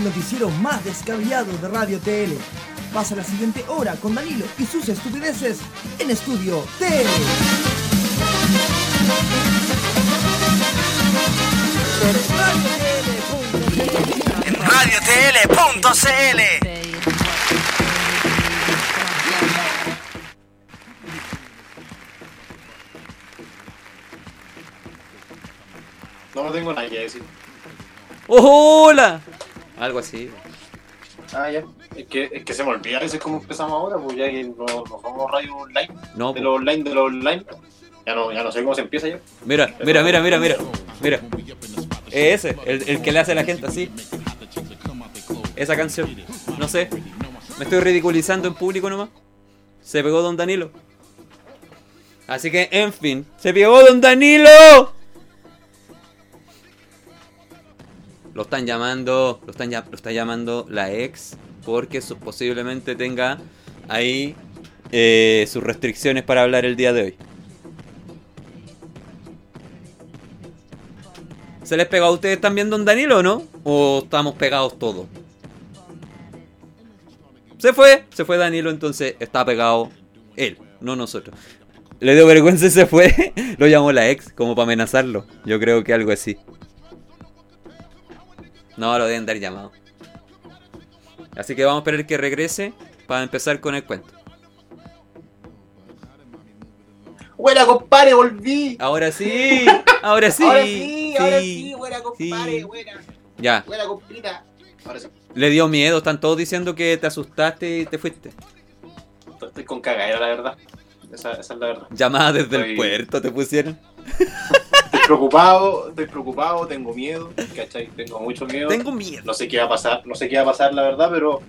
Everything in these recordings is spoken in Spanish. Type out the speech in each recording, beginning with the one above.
el noticiero más descabellado de Radio TL. Pasa la siguiente hora con Danilo y sus estupideces en Estudio TL. En radiotl.cl. No, no tengo nada que decir. ¡Hola! Algo así. Ah, ya. Es que, es que se me olvida a veces cómo empezamos ahora, pues ya que no, no somos radio online. No, De po. lo online, de lo online. Ya no, ya no sé cómo se empieza ya. Mira, mira, mira, mira, mira. Mira. Ese, el, el que le hace a la gente así. Esa canción. No sé. Me estoy ridiculizando en público nomás. Se pegó Don Danilo. Así que, en fin. ¡Se pegó Don Danilo! Lo están llamando. Lo, están, lo está llamando la ex. Porque posiblemente tenga ahí eh, sus restricciones para hablar el día de hoy. ¿Se les pegó a ustedes también Don Danilo o no? ¿O estamos pegados todos? Se fue, se fue Danilo, entonces está pegado él, no nosotros. Le dio vergüenza y se fue. Lo llamó la ex, como para amenazarlo. Yo creo que algo así. No, lo deben dar llamado. Así que vamos a esperar que regrese para empezar con el cuento. ¡Buena, compadre! ¡Volví! Ahora sí, ahora sí. ahora sí, ahora sí. sí, buena, compadre, sí. buena. Ya, Buena, comprita. Ahora sí. le dio miedo, están todos diciendo que te asustaste y te fuiste. Estoy con cagadera, la verdad. Esa, esa es la verdad. Llamada desde el Estoy- puerto te pusieron. Preocupado, estoy preocupado, tengo miedo, ¿cachai? Tengo mucho miedo. Tengo miedo. No sé qué va a pasar, no sé qué va a pasar, la verdad, pero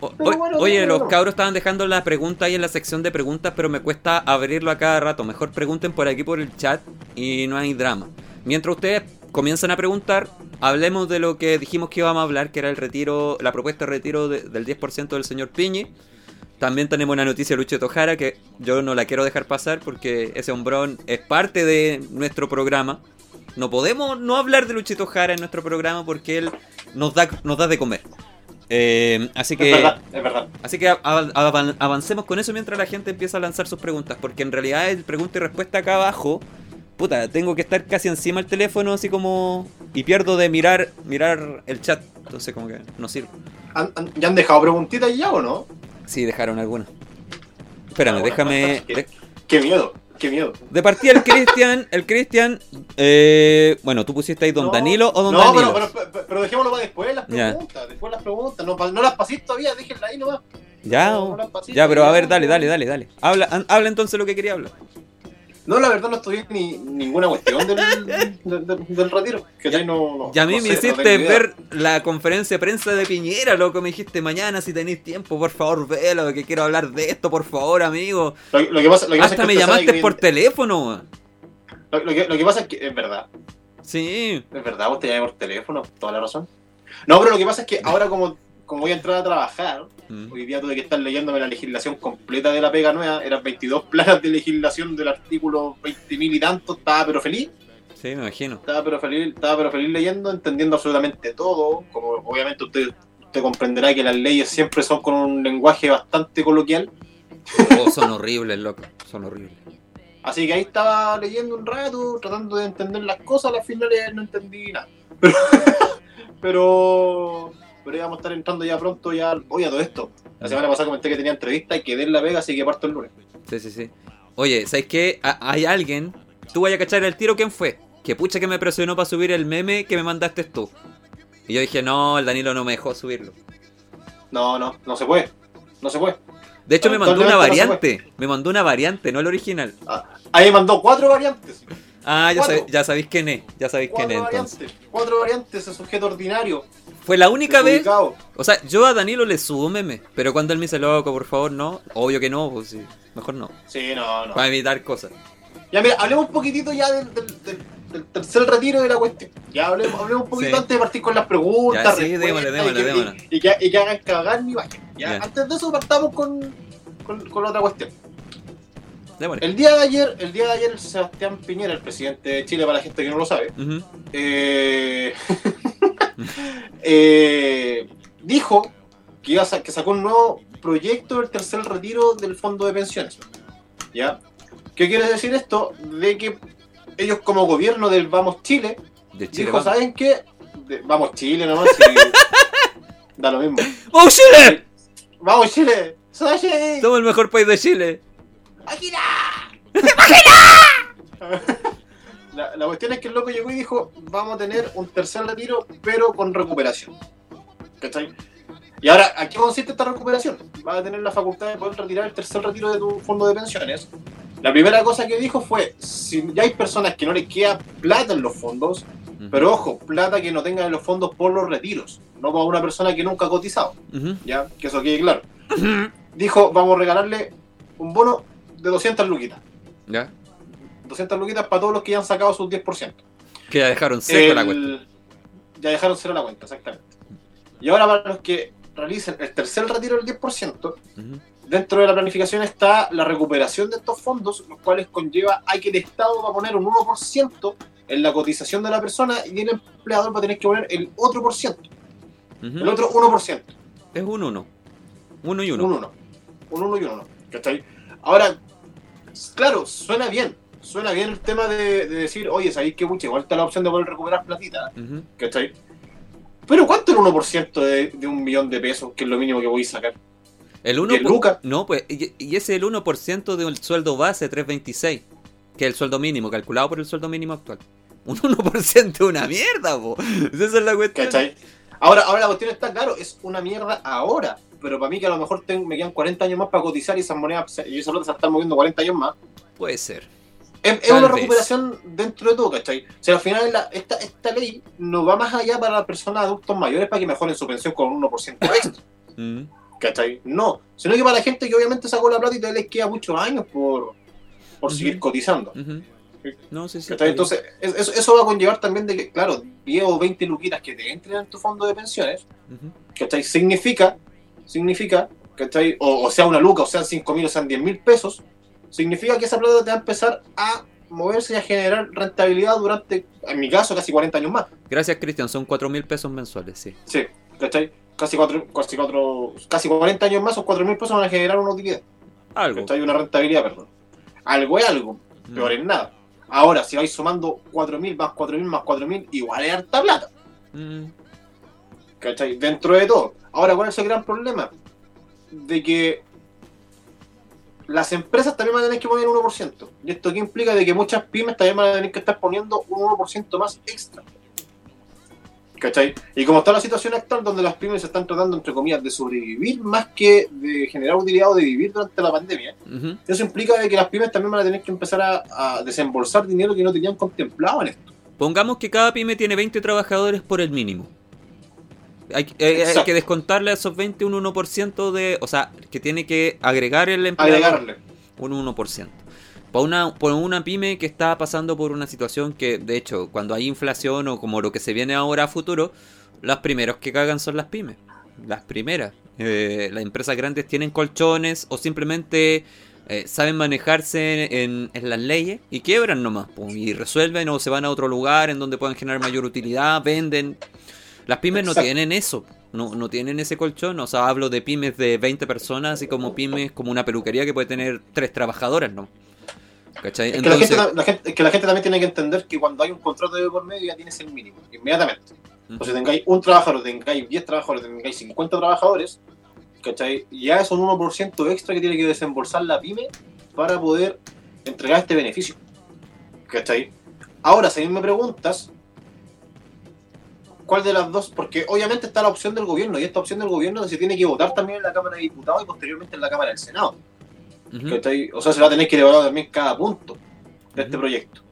O- Pero o- bueno, oye, los cabros estaban dejando la pregunta ahí en la sección de preguntas, pero me cuesta abrirlo a cada rato. Mejor pregunten por aquí por el chat y no hay drama. Mientras ustedes comienzan a preguntar, hablemos de lo que dijimos que íbamos a hablar, que era el retiro, la propuesta de retiro de- del 10% del señor Piñi. También tenemos una noticia de Lucho Tojara que yo no la quiero dejar pasar porque ese hombrón es parte de nuestro programa. No podemos no hablar de Luchito Jara en nuestro programa porque él nos da, nos da de comer. Eh, así que es verdad, es verdad. Así que av- av- avancemos con eso mientras la gente empieza a lanzar sus preguntas. Porque en realidad el pregunta y respuesta acá abajo. Puta, tengo que estar casi encima del teléfono así como. Y pierdo de mirar mirar el chat. Entonces como que no sirve. ¿Han- han- ¿Ya han dejado preguntitas ya o no? Sí, dejaron algunas. Espérame, Ah, déjame. ¿qué? de- Qué miedo, qué miedo. De partida el Cristian. El Cristian. eh, bueno, tú pusiste ahí Don No, Danilo o Don no, Danilo. Pero, pero, pero, pero dejémoslo para después las Ya. preguntas. Después las preguntas. No, pa- no las paséis todavía, déjenla ahí nomás. ya, no, no ya, pero a ver, dale, no. dale, dale, dale. Habla, an- habla entonces lo que quería hablar. No, la verdad no estudié ni ninguna cuestión del, del, del- del retiro. Que Ya- no, no, Y a mí no me sé, hiciste ver la conferencia de prensa de Piñera, loco. Me dijiste mañana si tenéis tiempo, por favor, velo, que quiero hablar de esto, por favor, amigo. Lo, lo que pasa, lo que Hasta me llamaste que- por teléfono, weón. Lo, lo que, lo que pasa es que es verdad. Sí. Es verdad, vos te llamé por teléfono, toda la razón. No, pero lo que pasa es que ahora como, como voy a entrar a trabajar, Mm. hoy día tuve que estar leyéndome la legislación completa de la pega nueva, eran 22 planas de legislación del artículo 20.000 y tanto, estaba pero feliz, Sí, me imagino. estaba pero feliz, estaba pero feliz leyendo, entendiendo absolutamente todo, como obviamente usted, usted comprenderá que las leyes siempre son con un lenguaje bastante coloquial, Oh, son horribles, loco. Son horribles. así que ahí estaba leyendo un rato, tratando de entender las cosas, al final no entendí nada. Pero, pero, pero ya vamos a estar entrando ya pronto, ya, oye, a todo esto. La semana pasada comenté que tenía entrevista y quedé en la vega, así que parto el lunes. Sí, sí, sí. Oye, ¿sabes qué? Ha- Hay alguien. Tú vayas a cachar el tiro quién fue. Que pucha que me presionó para subir el meme que me mandaste tú. Y yo dije, no, el Danilo no me dejó subirlo. No, no, no se puede. No se puede. De hecho, me mandó una variante. Me mandó una variante, no el original. Ahí me mandó cuatro variantes. Ah, ya, sab- ya sabéis quién es. Ya sabéis quién es Cuatro entonces. variantes. Cuatro variantes, ese sujeto ordinario. Fue la única vez. O sea, yo a Danilo le subo meme. Pero cuando él me dice, loco, por favor, no. Obvio que no, pues sí. Mejor no. Sí, no, no. Para evitar cosas. Ya, mira, hablemos un poquitito ya del, del- del- del tercer retiro de la cuestión. Ya hablemos, hablemos un poquito Sí. antes de partir con las preguntas. Ya, sí, démosle, démosle, y que, démosle. Y, y que, y que hagan cagar mi. Ya, Ya. antes de eso partamos con, con, con la otra cuestión. El día de ayer, el día de ayer, el Sebastián Piñera, el presidente de Chile, para la gente que no lo sabe, eh, eh, dijo que, iba a que sacó un nuevo proyecto del tercer retiro del fondo de pensiones. ¿Ya? ¿Qué quiere decir esto? De que ellos como gobierno del Vamos Chile, De Chile. dijo, vamos. ¿saben qué? De- vamos Chile nomás, si- da lo mismo. ¡Vamos Chile! ¡Vamos Chile! ¡Soy! Somos el mejor país de Chile. ¡Akira! La, la cuestión es que el loco llegó y dijo, vamos a tener un tercer retiro, pero con recuperación. ¿Cachai? Y ahora, ¿a qué consiste esta recuperación? Vas a tener la facultad de poder retirar el tercer retiro de tu fondo de pensiones. La primera cosa que dijo fue, si ya hay personas que no les queda plata en los fondos, Ujú. pero ojo, plata que no tengan en los fondos por los retiros, no para una persona que nunca ha cotizado, Ujú. ya, que eso quede claro. Dijo, vamos a regalarle un bono de 200 luquitas. Ya. 200 luquitas para todos los que ya han sacado sus 10%. Que ya dejaron la El- cuenta. Ya dejaron cero la cuenta, exactamente. Y ahora para los que realicen el tercer retiro del 10%, Ujú. dentro de la planificación está la recuperación de estos fondos, los cuales conlleva a que el Estado va a poner un 1% en la cotización de la persona y el empleador va a tener que poner el otro por ciento, Ujú. el otro 1%. Es un uno. Uno y Un uno. 1. Un 1 y un 1. ¿Cachai? Ahora, claro, suena bien. Suena bien el tema de, de decir, oye, ¿sabéis qué mucho? Igual está la opción de poder recuperar platita. Ujú. ¿Cachai? Pero ¿cuánto es el 1% de, de un millón de pesos, que es lo mínimo que voy a sacar? El 1 ¿Y el Luca? No, pues, y, y ese es el 1% del sueldo base 326, que es el sueldo mínimo, calculado por el sueldo mínimo actual. Un 1% es una mierda, po. Esa es la cuestión. ¿Cachai? Ahora, ahora la cuestión está claro, es una mierda ahora. Pero para mí que a lo mejor tengo- me quedan 40 años más para cotizar y esas monedas y esa plata se están moviendo 40 años más. Puede ser. Es, una vez. recuperación dentro de todo, ¿cachai? O sea, al final la- esta, esta ley no va más allá para las personas adultos mayores para que mejoren su pensión con un 1% extra. Mm. ¿cachai? No, sino que para la gente que obviamente sacó la plata y todavía les queda muchos años por, por seguir cotizando. No, sí, sí. Entonces, es- eso, eso va a conllevar también de que, claro, 10 o 20 luquitas que te entren en tu fondo de pensiones, bien. Ujú. ¿cachai? Significa, significa, ¿cachai? O, o sea una luca, o sean 5 mil, o sean 10 mil pesos, significa que esa plata te va a empezar a moverse y a generar rentabilidad durante, en mi caso, casi 40 años más. Gracias, Cristian. Son 4 mil pesos mensuales, sí. Sí, ¿cachai? Casi, cuatro, casi, cuatro, casi 40 años más o 4 mil pesos van a generar una utilidad. Algo. ¿cachai? Una rentabilidad, perdón. Algo es algo, Mm. peor es nada. Ahora, si vais sumando 4.000 más 4.000 más 4.000, igual es harta plata. Mm. ¿Cachai? Dentro de todo. Ahora, ¿cuál es el gran problema? De que las empresas también van a tener que poner un 1%. ¿Y esto qué implica? De que muchas pymes también van a tener que estar poniendo un 1% más extra. ¿Cachai? Y como está la situación actual donde las pymes están tratando, entre comillas, de sobrevivir más que de generar utilidad o de vivir durante la pandemia, eso implica de que las pymes también van a tener que empezar a, a desembolsar dinero que no tenían contemplado en esto. Pongamos que cada pyme tiene 20 trabajadores por el mínimo. Hay, eh, hay que descontarle a esos 20 un 1% de... O sea, que tiene que agregar el empleador Agregarle. un 1%. Para una, por una pyme que está pasando por una situación que, de hecho, cuando hay inflación o como lo que se viene ahora a futuro, las primeros que cagan son las pymes. Las primeras. Eh, las empresas grandes tienen colchones o simplemente eh, saben manejarse en, en las leyes y quiebran nomás. po, y resuelven o se van a otro lugar en donde puedan generar mayor utilidad, venden. Las pymes no tienen eso. No, no tienen ese colchón. O sea, hablo de pymes de 20 personas, así como pymes como una peluquería que puede tener tres trabajadoras, ¿no? ¿Cachai? Es que, la gente, Entonces, la gente- es que la gente también tiene que entender que cuando hay un contrato de por medio ya tienes el mínimo, inmediatamente. O si tengáis un trabajador, tengáis 10 trabajadores, tengáis 50 trabajadores, ¿cachai? Ya es un 1% extra que tiene que desembolsar la pyme para poder entregar este beneficio. ¿Cachai? Ahora, si me preguntas, ¿cuál de las dos? Porque obviamente está la opción del gobierno, y esta opción del gobierno se tiene que votar también en la Cámara de Diputados y posteriormente en la Cámara del Senado. ujú, ¿cachai? O sea, se va a tener que evaluar también cada punto de este Ujú. proyecto.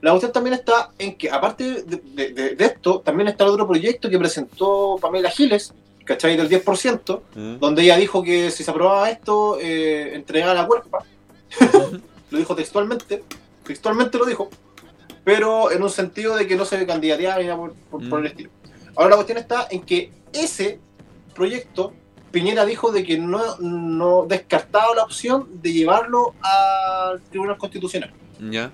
La cuestión también está en que, aparte de, de- de- de esto, también está el otro proyecto que presentó Pamela Giles, ¿cachai? Del 10%, ujú, donde ella dijo que si se aprobaba esto, eh, entregaba la cuerpa. lo dijo textualmente, textualmente lo dijo, pero en un sentido de que no se candidateaba ni nada por, por- por el Mm. estilo. Ahora la cuestión está en que ese proyecto, Piñera dijo de que no, no descartaba la opción de llevarlo al Tribunal Constitucional. Ya.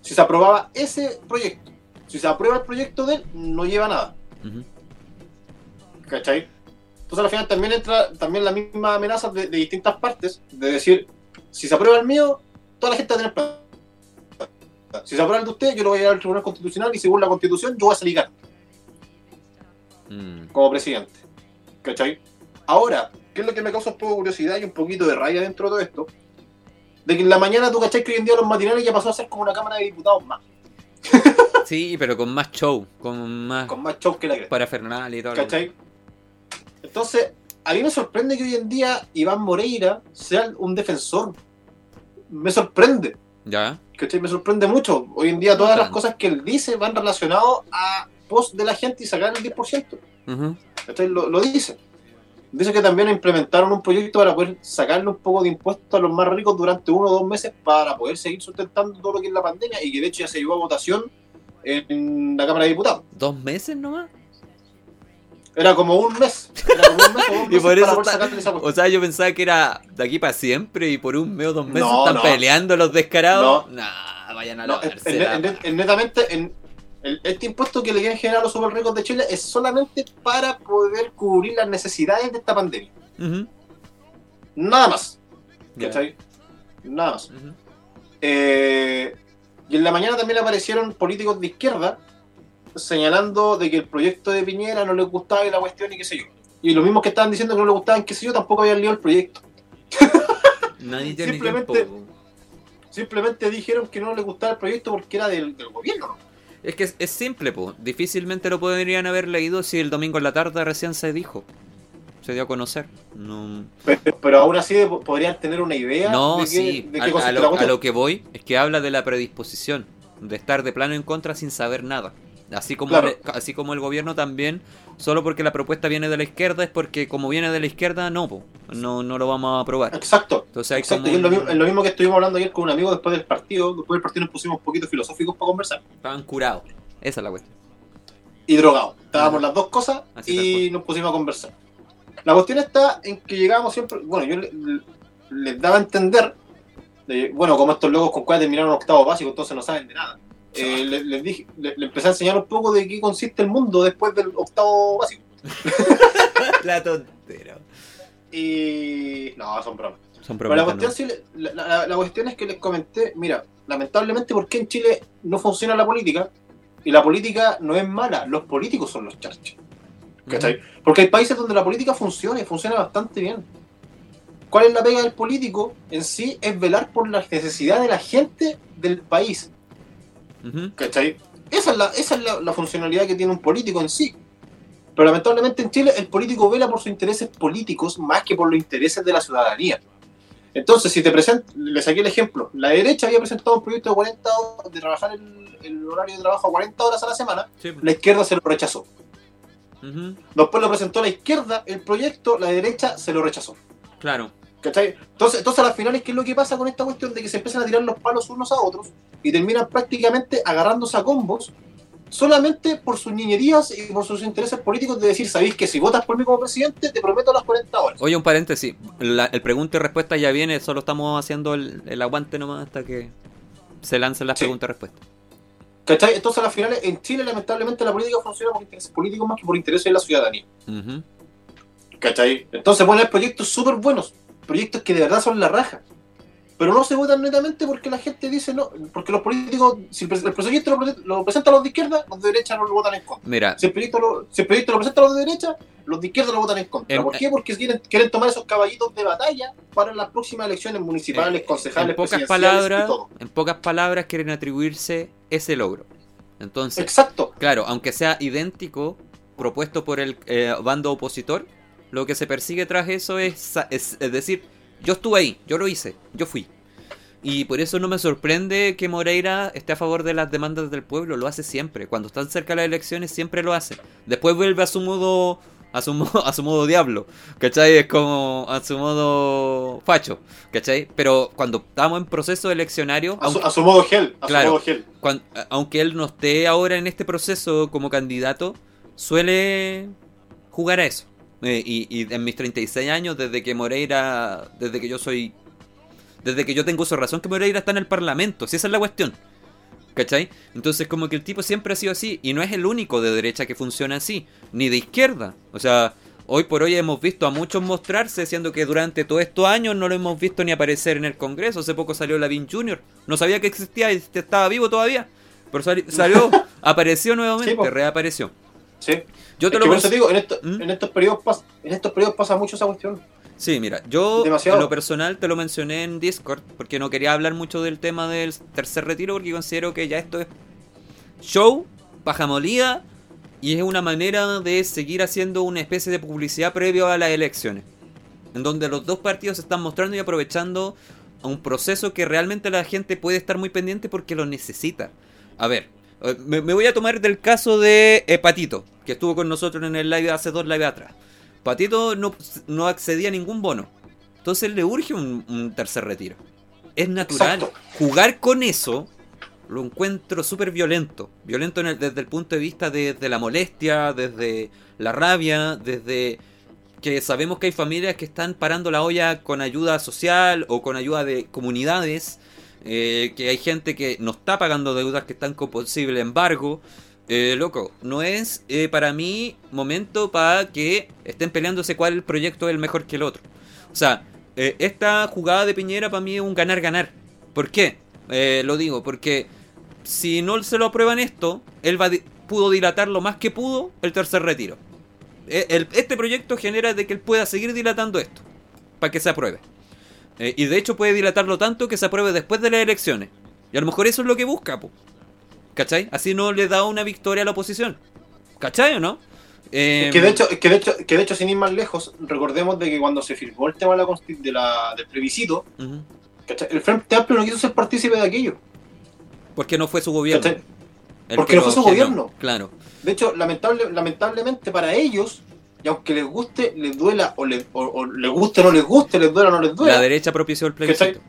Si se aprobaba ese proyecto, si se aprueba el proyecto de él, no lleva nada. ujú. ¿Cachai? Entonces al final también entra también la misma amenaza de, de distintas partes, de decir, si se aprueba el mío, toda la gente va a tener plata. Si se aprueba de usted, yo lo voy a llevar al Tribunal Constitucional y según la Constitución yo voy a salir ganando Mm. como presidente. ¿Cachai? Ahora, ¿qué es lo que me causa un poco de curiosidad y un poquito de raya dentro de todo esto? De que en la mañana tú cachai que hoy en día los matinales ya pasó a ser como una Cámara de Diputados más, Sí, pero con más show, con más con más show que la cresta. parafernalia y todo. lo- ¿Cachai? Entonces, a mí me sorprende que hoy en día Iván Moreira sea un defensor. Me sorprende. Ya. ¿Cachai? Me sorprende mucho. Hoy en día todas las cosas que él dice van relacionadas a post de la gente y sacar el 10%. Ujú. ¿Cachai? Lo, lo dice. Dice que también implementaron un proyecto para poder sacarle un poco de impuestos a los más ricos durante uno o dos meses para poder seguir sustentando todo lo que es la pandemia y que de hecho ya se llevó a votación en la Cámara de Diputados. ¿Dos meses nomás? Era como un mes. Era como un mes o dos Y meses por eso está- esa. O sea, yo pensaba que era de aquí para siempre y por un mes o dos meses No, están no. peleando los descarados. No, vayan a No, es netamente en, el- este impuesto que le quieren generar a los super ricos de Chile es solamente para poder cubrir las necesidades de esta pandemia. Nada más. ¿Cachai? Nada más. Eh, y en la mañana también aparecieron políticos de izquierda señalando de que el proyecto de Piñera no les gustaba y la cuestión y qué sé yo. Y los mismos que estaban diciendo que no les gustaban, qué sé yo, tampoco habían leído el proyecto. Nadie tiene Simplemente-. Simplemente dijeron que no les gustaba el proyecto porque era del, del gobierno. ¿no? Es que es, es simple, po. Difícilmente lo podrían haber leído si el domingo en la tarde recién se dijo. Se dio a conocer. No, Pero, pero aún así po- podrían tener una idea no de qué, sí. de A, qué a consiste la lo, a cuestión. lo que voy es que habla de la predisposición. De estar de plano en contra sin saber nada. Así como, Claro. el, así como el gobierno también, solo porque la propuesta viene de la izquierda, es porque como viene de la izquierda, no, po. No, no lo vamos a aprobar. Exacto. Entonces Exacto, como y es lo, mismo, es lo mismo que estuvimos hablando ayer con un amigo después del partido. Después del partido nos pusimos un poquito filosóficos para conversar. Estaban curados. Esa es la cuestión. Y drogados. Estábamos las dos cosas Así y nos pusimos a conversar. La cuestión está en que llegábamos siempre. Bueno, yo le- le- les daba a entender. de- bueno, como estos locos con cuales terminaron octavo básico, entonces no saben de nada. Eh, le- les dije, le, le empecé a enseñar un poco de qué consiste el mundo después del octavo básico. la tontera. Y. No, son bromas. Son Pero la cuestión, sí, la, la- la cuestión es que les comenté, mira, lamentablemente porque en Chile no funciona la política y la política no es mala, los políticos son los charches. ¿cachai? Porque hay países donde la política funciona y funciona bastante bien. ¿Cuál es la pega del político? En sí es velar por las necesidades de la gente del país. ¿Cachai? Esa es, la, esa es la, la funcionalidad que tiene un político en sí. Pero lamentablemente en Chile el político vela por sus intereses políticos más que por los intereses de la ciudadanía. Entonces, si te presento, le saqué el ejemplo, la derecha había presentado un proyecto de 40 horas, de trabajar el, el horario de trabajo a 40 horas a la semana, Sí, la izquierda se lo rechazó. Después lo presentó la izquierda, el proyecto, la derecha se lo rechazó. Claro. ¿Cachai? Entonces, entonces a las finales, ¿qué es lo que pasa con esta cuestión de que se empiezan a tirar los palos unos a otros y terminan prácticamente agarrándose a combos solamente por sus niñerías y por sus intereses políticos de decir, sabéis que si votas por mí como presidente, te prometo las 40 horas. Oye, un paréntesis. La- el pregunta y respuesta ya viene, solo estamos haciendo el, el aguante nomás hasta que se lancen las Sí. preguntas y respuestas. ¿Cachai? Entonces a las finales, en Chile lamentablemente la política funciona por intereses políticos más que por intereses de la ciudadanía. Ujú. ¿Cachai? Entonces ponen proyectos súper buenos, proyectos que de verdad son la raja. Pero no se votan netamente porque la gente dice no, porque los políticos, si el proyecto lo, lo presentan los de izquierda, los de derecha no lo votan en contra. Mira, Si el proyecto lo, si el proyecto lo presentan los de derecha, los de izquierda lo votan en contra. En- ¿Por qué? Porque quieren, quieren tomar esos caballitos de batalla para las próximas elecciones municipales, eh, concejales, en pocas y palabras, todo. en pocas palabras quieren atribuirse ese logro. Entonces, Exacto. claro, aunque sea idéntico, propuesto por el eh, bando opositor, lo que se persigue tras eso es, es, es decir, yo estuve ahí, yo lo hice, yo fui. Y por eso no me sorprende que Moreira esté a favor de las demandas del pueblo, lo hace siempre. Cuando están cerca las elecciones siempre lo hace. Después vuelve a su modo a su, mo- a su modo diablo, ¿cachai? Es como a su modo facho, ¿cachai? Pero cuando estamos en proceso eleccionario, A su, aunque- a su modo gel. A Claro. su modo gel. aunque él no esté ahora en este proceso como candidato, suele jugar a eso. Eh, y, y en mis 36 años, desde que Moreira, desde que yo soy, desde que yo tengo de razón, que Moreira está en el Parlamento, si esa es la cuestión. ¿Cachai? Entonces como que el tipo siempre ha sido así, y no es el único de derecha que funciona así, ni de izquierda. O sea, Hoy por hoy hemos visto a muchos mostrarse, siendo que durante todos estos años no lo hemos visto ni aparecer en el Congreso. Hace poco salió Lavin Jr. No sabía que existía y estaba vivo todavía. Pero sali- salió, apareció nuevamente, Sí, reapareció. Sí. Yo te Es lo que cons- digo, en, esto- ¿Mm? en estos periodos en estos periodos pasa mucho esa cuestión. Sí, mira, yo Demasiado. en lo personal te lo mencioné en Discord porque no quería hablar mucho del tema del tercer retiro porque considero que ya esto es show, paja molida y es una manera de seguir haciendo una especie de publicidad previo a las elecciones. En donde los dos partidos se están mostrando y aprovechando a un proceso que realmente la gente puede estar muy pendiente porque lo necesita. A ver, me, me voy a tomar del caso de eh, Patito, que estuvo con nosotros en el live hace dos live atrás. Patito no, no accedía a ningún bono. Entonces le urge un, un tercer retiro. Es natural. Exacto. Jugar con eso lo encuentro súper violento. Violento en el- desde el punto de vista de, de la molestia, desde la rabia, desde que sabemos que hay familias que están parando la olla con ayuda social o con ayuda de comunidades, eh, que hay gente que no está pagando deudas que están con posible embargo. Eh, loco, no es eh, para mí momento para que estén peleándose cuál proyecto es el mejor que el otro. O sea, esta jugada de Piñera para mí es un ganar-ganar. ¿Por qué? Lo digo, porque si no se lo aprueban esto, él va pudo dilatar lo más que pudo el tercer retiro. Este proyecto genera de que él pueda seguir dilatando esto, para que se apruebe. Eh, y de hecho puede dilatarlo tanto que se apruebe después de las elecciones. Y a lo mejor eso es lo que busca, po. ¿cachai? Así no le da una victoria a la oposición. ¿Cachai o no? Eh, que de hecho, que de hecho, que de hecho, sin ir más lejos, recordemos de que cuando se firmó el tema de la, consti- de la- del plebiscito, el Frente Amplio no quiso ser partícipe de aquello. Porque no fue su gobierno. Porque que no fue su gobierno. Claro. De hecho, lamentable, lamentablemente para ellos, y aunque les guste, les duela, o, les- o- o les guste o no les guste, les duela o no les duela, La derecha propició el plebiscito.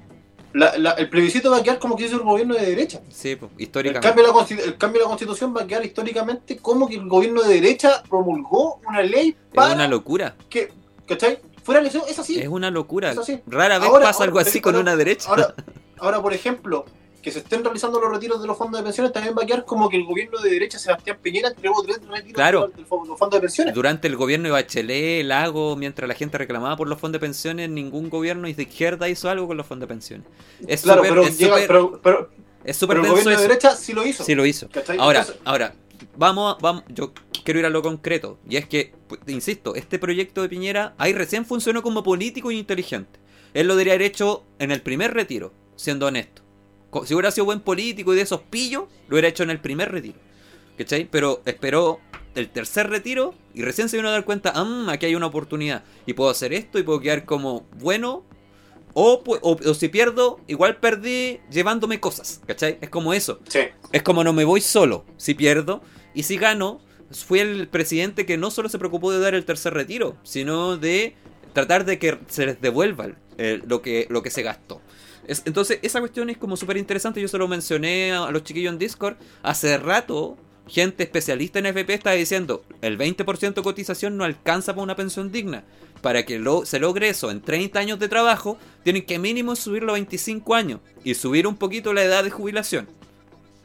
la- la- el plebiscito va a quedar como que hizo el gobierno de derecha. Sí, po, El históricamente. cambio, de la, consti- el cambio de la constitución va a quedar históricamente como que el gobierno de derecha promulgó una ley Es para una locura. que, ¿cachai? Fuera elección, es así. Es una locura. Es así. Rara vez Ahora- pasa ahora- algo así con una derecha. Ahora, ahora, por ejemplo, que se estén realizando los retiros de los fondos de pensiones, también va a quedar como que el gobierno de derecha, Sebastián Piñera, entregó tres retiros Claro. de los fondos de pensiones. Durante el gobierno de Bachelet, Lago, mientras la gente reclamaba por los fondos de pensiones, ningún gobierno de izquierda hizo algo con los fondos de pensiones. Es Claro, súper- pero, es llega- súper- pero, pero, es súper pero el gobierno de derecha sí lo hizo. Sí lo hizo. ¿cachai? Ahora, Entonces, ahora, vamos, vamos, yo quiero ir a lo concreto. Y es que, insisto, este proyecto de Piñera ahí recién funcionó como político y inteligente. Él lo debería haber hecho en el primer retiro, siendo honesto. Si hubiera sido buen político y de esos pillos, lo hubiera hecho en el primer retiro. ¿Cachai? Pero esperó el tercer retiro y recién se vino a dar cuenta, ah, aquí hay una oportunidad. Y puedo hacer esto y puedo quedar como bueno. O, o- o si pierdo, igual perdí llevándome cosas. ¿Cachai? Es como eso. sí. Es como no me voy solo si pierdo. Y si gano, fui el presidente que no solo se preocupó de dar el tercer retiro, sino de tratar de que se les devuelva el- el- lo, que, lo que se gastó. Es- entonces, esa cuestión es como súper interesante. Yo se lo mencioné a, a los chiquillos en Discord. Hace rato, gente especialista en FP está diciendo el 20% de cotización no alcanza para una pensión digna. Para que lo- se logre eso en 30 años de trabajo, tienen que mínimo subirlo a 25 años y subir un poquito la edad de jubilación.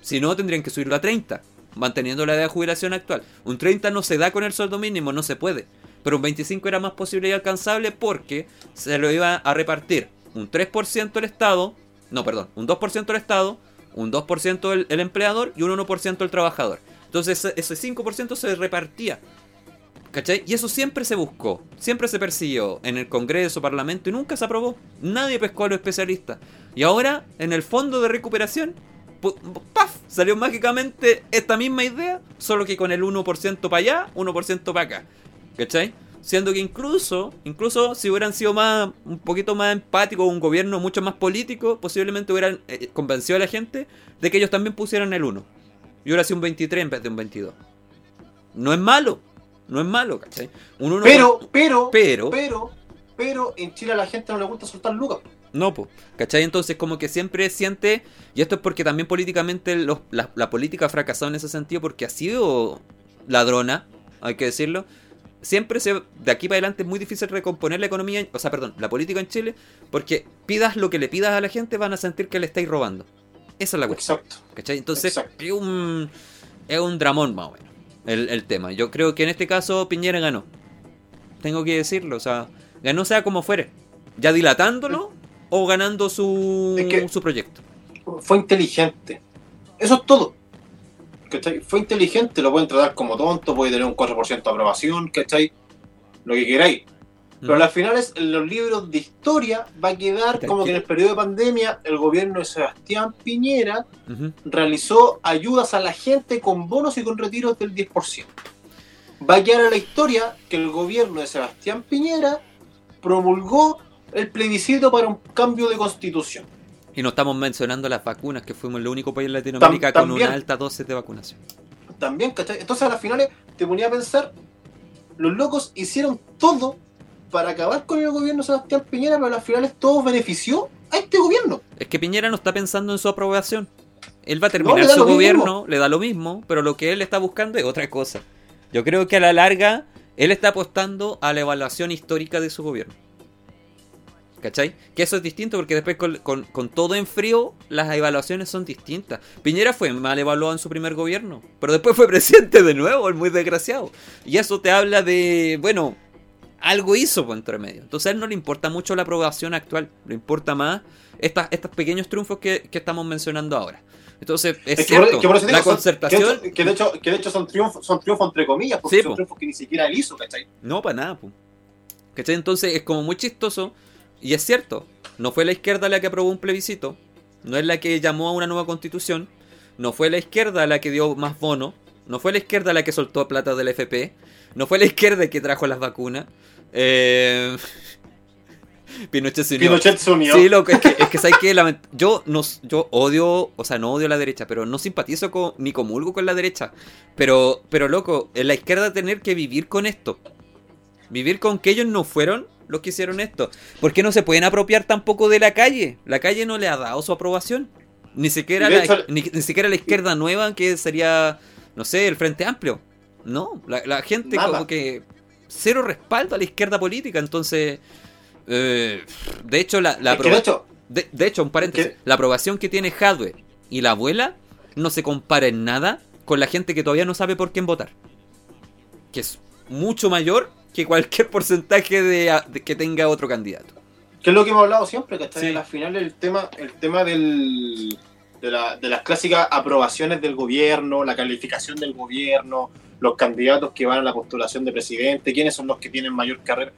Si no, tendrían que subirlo a 30, manteniendo la edad de jubilación actual. Un 30 no se da con el sueldo mínimo, no se puede. Pero un 25 era más posible y alcanzable porque se lo iba a repartir un 3% el Estado, no, perdón, un 2% el Estado, un 2% el, el empleador y un 1% el trabajador. Entonces ese- ese 5% se repartía. ¿Cachai? Y eso siempre se buscó, siempre se persiguió en el Congreso, Parlamento y nunca se aprobó. Nadie pescó a los especialistas. Y ahora, en el fondo de recuperación, ¡paf! Salió mágicamente esta misma idea, solo que con el 1% para allá, 1% para acá. ¿Cachai? Siendo que incluso, incluso si hubieran sido más, un poquito más empáticos, un gobierno mucho más político, posiblemente hubieran eh, convencido a la gente de que ellos también pusieran el 1. Y hubiera sido un 23 en vez de un 22. No es malo, no es malo, ¿cachai? Un 1 Pero, pero, Pero- pero, pero, en Chile a la gente no le gusta soltar lucas. No, pues, ¿cachai? Entonces como que siempre siente, y esto es porque también políticamente los- la, la política ha fracasado en ese sentido porque ha sido ladrona, hay que decirlo. Siempre se, de aquí para adelante es muy difícil recomponer la economía, o sea, perdón, la política en Chile, porque pidas lo que le pidas a la gente van a sentir que le estáis robando. Esa es la cuestión, Exacto. ¿cachai? Entonces Exacto. es un, es un dramón más o menos el, el tema. Yo creo que en este caso Piñera ganó. tengo que decirlo. O sea, ganó sea como fuere. Ya dilatándolo o ganando su, Es que- su proyecto. Fue inteligente. Eso es todo. ¿Cachai? Fue inteligente, lo pueden tratar como tonto, puede tener un 4% de aprobación, ¿cachai? Lo que queráis. Pero Mm. al final es, en los libros de historia va a quedar como que en el periodo de pandemia el gobierno de Sebastián Piñera realizó ayudas a la gente con bonos y con retiros del 10%. Va a quedar en la historia que el gobierno de Sebastián Piñera promulgó el plebiscito para un cambio de constitución. Y no estamos mencionando las vacunas, que fuimos el único país en Latinoamérica Tam- con una alta dosis de vacunación. También, ¿cachai? Entonces a las finales te ponía a pensar, los locos hicieron todo para acabar con el gobierno Sebastián Piñera, pero a las finales todo benefició a este gobierno. Es que Piñera no está pensando en su aprobación. Él va a terminar su mismo. gobierno, le da lo mismo, pero lo que él está buscando es otra cosa. Yo creo que a la larga él está apostando a la evaluación histórica de su gobierno. ¿Cachai? Que eso es distinto porque después con, con- con todo en frío las evaluaciones son distintas. Piñera fue mal evaluado en su primer gobierno, pero después fue presidente de nuevo, el muy desgraciado. Y eso te habla de, bueno, algo hizo por entre medio. Entonces a él no le importa mucho la aprobación actual, le importa más estas, estos pequeños triunfos que, que estamos mencionando ahora. Entonces, es, Es que por- que por eso digo, la son- concertación... Que, de hecho, que de hecho son triunfos, son triunfos entre comillas, porque Sí, son po. triunfos que ni siquiera él hizo, ¿cachai? No, para nada, po. ¿Cachai? Entonces es como muy chistoso. Y es cierto, no fue la izquierda la que aprobó un plebiscito, no es la que llamó a una nueva constitución, no fue la izquierda la que dio más bono, no fue la izquierda la que soltó plata del FP, no fue la izquierda que trajo las vacunas. Eh... Pinochet se unió. Pinochet se unió. Sí, loco, es que, es que ¿sabes qué? Lament- yo, no, yo odio, o sea, no odio a la derecha, pero no simpatizo con, ni comulgo con la derecha. Pero, pero loco, en la izquierda tener que vivir con esto. Vivir con que ellos no fueron los que hicieron esto. ¿Por qué no se pueden apropiar tampoco de la calle? La calle no le ha dado su aprobación. Ni siquiera, la, hecho- ni, ni siquiera la izquierda nueva, que sería, no sé, el Frente Amplio. No, la, la gente Nada. como que cero respaldo a la izquierda política. Entonces, eh, de hecho, la, la de hecho, de, de hecho, un paréntesis. ¿Qué? La aprobación que tiene Hadwe y la abuela no se compara en nada con la gente que todavía no sabe por quién votar. Que es mucho mayor que cualquier porcentaje de, de que tenga otro candidato. que es lo que hemos hablado siempre, ¿cachai? Sí. Al final el tema, el tema del, de, la- de las clásicas aprobaciones del gobierno, la calificación del gobierno, los candidatos que van a la postulación de presidente, quiénes son los que tienen mayor carrera.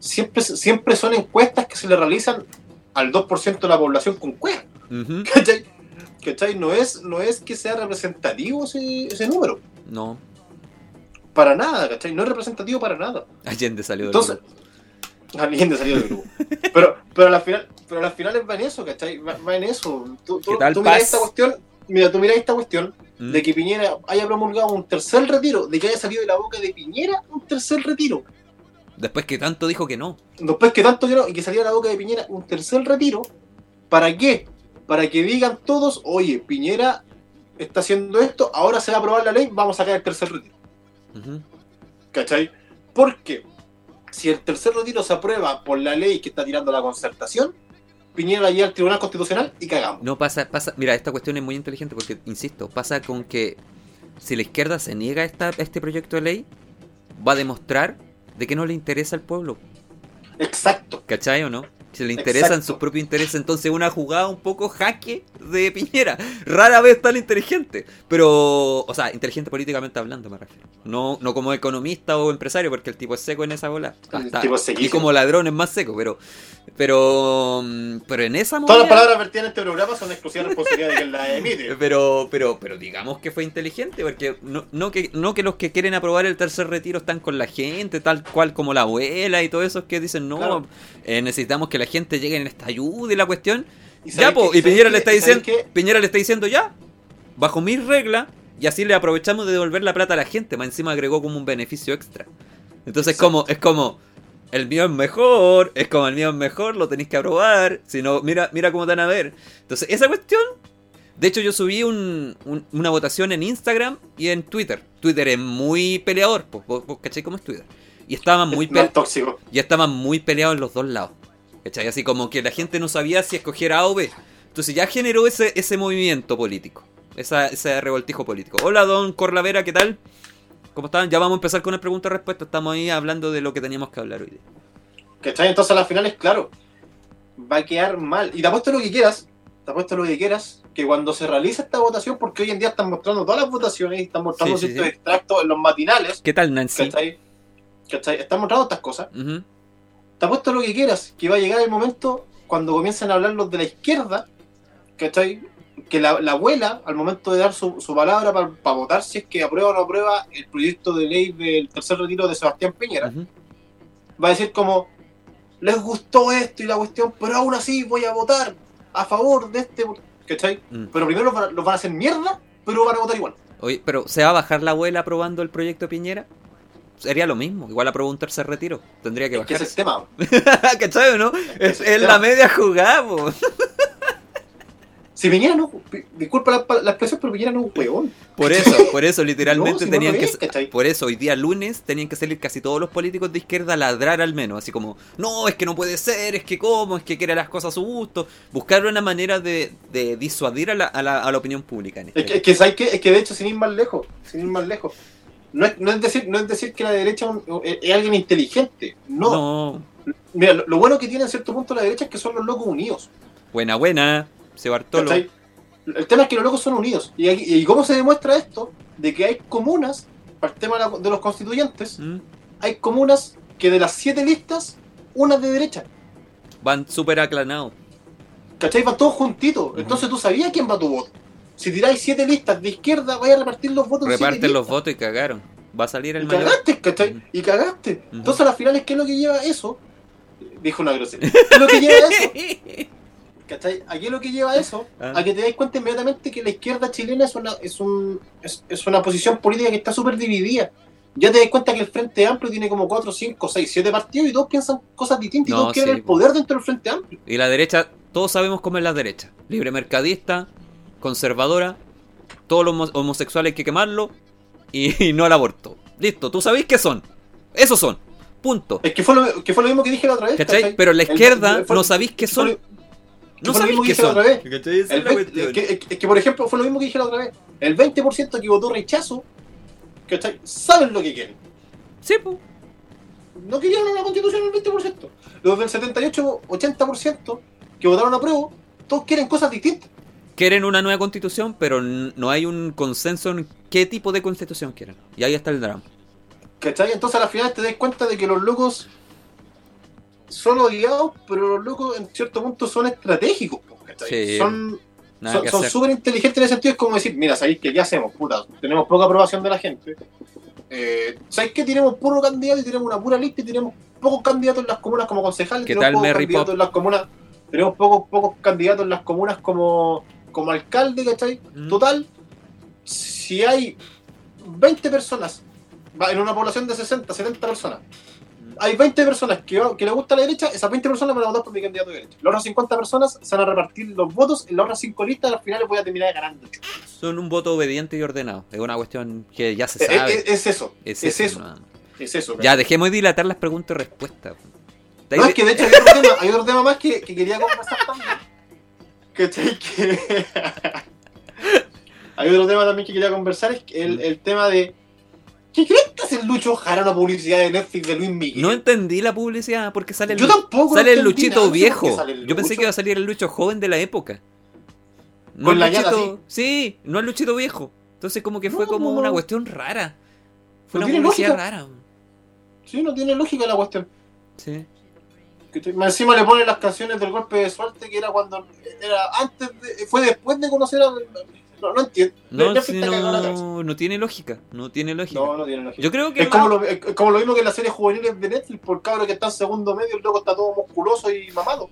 Siempre, siempre son encuestas que se le realizan al 2% de la población con cueva. Ujú. ¿Cachai? ¿Cachai? No es, no es que sea representativo ese, ese número. No, Para nada, ¿cachai? No es representativo para nada. Allende salió del Entonces, grupo. alguien de salir del grupo. Pero, pero a la final, pero a va en eso, ¿cachai? Va, va en eso. Tú, tú, ¿Qué tal, tú miras esta cuestión, mira, tú miras esta cuestión Mm. de que Piñera haya promulgado un tercer retiro, de que haya salido de la boca de Piñera un tercer retiro. Después que tanto dijo que no. Después que tanto que no, y que saliera de la boca de Piñera un tercer retiro, ¿para qué? Para que digan todos, oye, Piñera está haciendo esto, ahora se va a aprobar la ley, vamos a sacar el tercer retiro. Ujú. ¿Cachai? Porque si el tercer retiro se aprueba por la ley que está tirando la concertación, Piñera lleva al Tribunal Constitucional y cagamos. No pasa, pasa. Mira, esta cuestión es muy inteligente porque, insisto, pasa con que si la izquierda se niega a, esta, a este proyecto de ley, va a demostrar de que no le interesa al pueblo. Exacto. ¿Cachai o no? Si le interesan Exacto. sus propios intereses, entonces una jugada un poco jaque de Piñera. Rara vez tan inteligente. Pero, o sea, inteligente políticamente hablando, me refiero. No, no como economista o empresario, porque el tipo es seco en esa bola. Hasta- y como ladrón es más seco, pero. Pero. mm, Pero en esa Todas las palabras vertidas en este programa son exclusiva responsabilidad de quien las emite. pero, pero, pero digamos que fue inteligente, porque no, no, que, no que los que quieren aprobar el tercer retiro están con la gente, tal cual como la abuela y todos esos que dicen, no, Claro. eh, necesitamos que la gente llegue en esta ayuda y la cuestión. ¿Y Ya, po, y Piñera ¿sabes le está diciendo. Piñera le está diciendo ya, bajo mis reglas, y así le aprovechamos de devolver la plata a la gente, más encima agregó como un beneficio extra. Entonces Exacto. como, es como, el mío es mejor, es como el mío es mejor, lo tenéis que aprobar, si no, mira, mira cómo te van a ver. Entonces, esa cuestión, de hecho yo subí un- un- una votación en Instagram y en Twitter. Twitter es muy peleador, pues, vos, cómo es Twitter. Y estaban muy, No tóxico. ya estaban muy peleados en los dos lados. ¿Cachai? Así como que la gente no sabía si escoger A o B. Entonces ya generó ese, ese movimiento político. Esa, ese revoltijo político. Hola, don Corlavera, ¿qué tal? ¿Cómo están? Ya vamos a empezar con la pregunta-respuesta. Estamos ahí hablando de lo que teníamos que hablar hoy día. ¿Cachai? Entonces a las finales, claro, va a quedar mal. Y te apuesto lo que quieras, te apuesto lo que quieras, que cuando se realice esta votación, porque hoy en día están mostrando todas las votaciones y están mostrando Sí, sí, ciertos sí. extractos en los matinales, ¿Qué tal, Nancy? ¿cachai? ¿Cachai? Están mostrando estas cosas. Ujú. Te apuesto lo que quieras, que va a llegar el momento cuando comiencen a hablar los de la izquierda, ¿cachai? Que la, la abuela, al momento de dar su, su palabra para votar, si es que aprueba o no aprueba el proyecto de ley del tercer retiro de Sebastián Piñera, va a decir como, les gustó esto y la cuestión, pero aún así voy a votar a favor de este, ¿cachai? Mm. Pero primero los van, a- los van a hacer mierda, pero van a votar igual. Oye, pero ¿se va a bajar la abuela aprobando el proyecto Piñera? Sería lo mismo. Igual aprobó un tercer retiro. Tendría que ese es el tema. ¿Cachai o no? Es, la media jugada, po. Si Piñera no, disculpa la, la expresión, pero Piñera no es un huevón. Por eso, por eso literalmente No, si no tenían que... Por eso, hoy día lunes tenían que salir casi todos los políticos de izquierda a ladrar al menos, así como, no, es que no puede ser, es que cómo, es que quiere las cosas a su gusto, buscar una manera de, de disuadir a la, a, la, a la opinión pública en este Es que, es que. Es que de hecho, sin ir más lejos, sin ir más lejos, no es, no es decir, no es decir que la derecha es, alguien inteligente. No. No, Mira, lo, lo bueno que tiene en cierto punto la derecha es que son los locos unidos. buena, buena, se Bartolo. ¿cachai? El tema es que los locos son unidos. ¿Y, aquí- y cómo se demuestra esto? De que hay comunas, para el tema de, los constituyentes, ¿Mm? hay comunas que de las siete listas, una es de derecha. Van súper aclanados. ¿Cachai? Van todos juntitos. Entonces tú sabías quién va a tu voto. Si tiráis siete listas de izquierda, vais a repartir los votos Reparten los listas. votos y cagaron. Va a salir el Y mayor. cagaste, ¿cachai? Y cagaste. Entonces a las finales, ¿qué es lo que lleva eso? Dijo una grosería. ¿Qué es lo que lleva eso? ¿Cachai? Aquí es lo que lleva eso Ah. a que te dais cuenta inmediatamente que la izquierda chilena es una, es un, es, es una posición política que está súper dividida. Ya te das cuenta que el Frente Amplio tiene como 4, 5, 6, 7 partidos y todos piensan cosas distintas y No, todos quieren sí, el poder dentro del Frente Amplio. Y la derecha, todos sabemos cómo es la derecha. Libre mercadista, conservadora, todos los homo- homosexuales hay que quemarlo y, y no al aborto. Listo, tú sabéis qué son. Esos son. Punto. Es que fue lo, que fue lo mismo que dije la otra vez. ¿Cachai? Pero la El- izquierda fue- no sabéis qué fue son. No fue lo sabéis mismo que qué dije la son. otra vez. ¿Cachai? Esa El es la 20 cuestión. es, que, es que, por ejemplo, fue lo mismo que dije la otra vez. El 20% que votó rechazo, ¿cachai? Saben lo que quieren. Sí, po. No querían una constitución el 20%. Los del 78-80% que votaron a prueba, todos quieren cosas distintas. Quieren una nueva constitución, pero no hay un consenso en qué tipo de constitución quieren. Y ahí está el drama. ¿Cachai? Entonces al final te das cuenta de que los locos son odiados, pero los locos en cierto punto son estratégicos. Sí, son que súper inteligentes en ese sentido. Es como decir, mira, ¿sabéis qué? ¿Qué hacemos? Puta, tenemos poca aprobación de la gente. Eh, ¿Sabéis qué? Tenemos puro candidato y tenemos una pura lista y tenemos pocos candidatos en las comunas como concejales. ¿Qué tenemos tal, pocos Mary candidatos Pop? en las comunas. Tenemos pocos, pocos candidatos en las comunas como, como alcalde, ¿cachai? Mm. Total, si hay 20 personas en una población de 60, 70 personas, hay 20 personas que, que le gusta la derecha, esas 20 personas van a votar por mi candidato de derecha. Las otras 50 personas se van a repartir los votos, en las otras 5 listas, al final voy a terminar ganando. Son un voto obediente y ordenado. Es una cuestión que ya se Es, sabe. es- es eso, Es es, eso, eso, es eso. Ya, dejemos de dilatar las preguntas y respuestas. No, es que de hecho hay otro tema, hay otro tema más que, que quería conversar también. ¿Cachai? Que... hay otro tema también que quería conversar, es que Mm. el, el tema de... ¿Qué crees que hace el Lucho Jara una publicidad de Netflix de Luis Miguel? No entendí la publicidad porque sale el, Yo tampoco sale el Luchito nada, viejo. sale el Yo pensé que iba a salir el Lucho joven de la época. No Con el la Luchito. Sí, no el Luchito viejo. Entonces como que fue como no, una cuestión rara. Fue una publicidad lógica. rara. Sí, no tiene lógica la cuestión. Sí. Más encima le ponen las canciones del golpe de suerte que era cuando era antes de, fue después de conocer a no, no entiendo No, sí, cabeza. no, no tiene lógica. No tiene lógica. no, no tiene lógica Yo creo que es como, lo, es como lo mismo que en las series juveniles de Netflix por cabro que está en segundo medio y luego está todo musculoso y mamado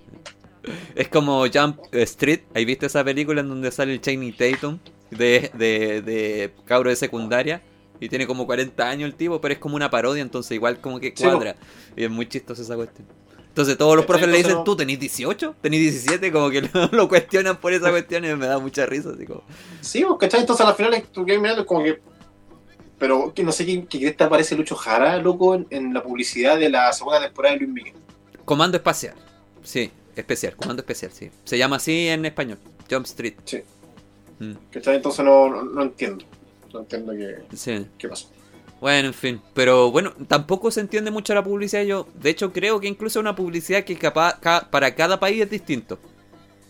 es como Jump Street. ¿Has visto esa película en donde sale el Channing Tatum de, de, de cabro de secundaria? Y tiene como 40 años el tipo, pero es como una parodia, entonces igual como que Sí, po. cuadra. y es muy chistosa esa cuestión. Entonces todos los profes le dicen, ¿tú tenés 18? ¿Tenés 17? Como que lo, lo cuestionan por esa cuestión y me da mucha risa. Así como, sí pues ¿cachai? entonces al final tú quedas mirando es como que pero que no sé quién que crees te aparece Lucho Jara loco en, en la publicidad de la segunda temporada de Luis Miguel Comando espacial. Sí, especial, comando especial, sí. Se llama así en español. Jump Street. Sí. Mm, ¿cachai? entonces no, no, no entiendo no entiendo qué, sí. qué pasó Bueno, en fin. Pero bueno, tampoco se entiende mucho la publicidad. Yo, de hecho, creo que incluso una publicidad que capaz, ca- para cada país es distinto.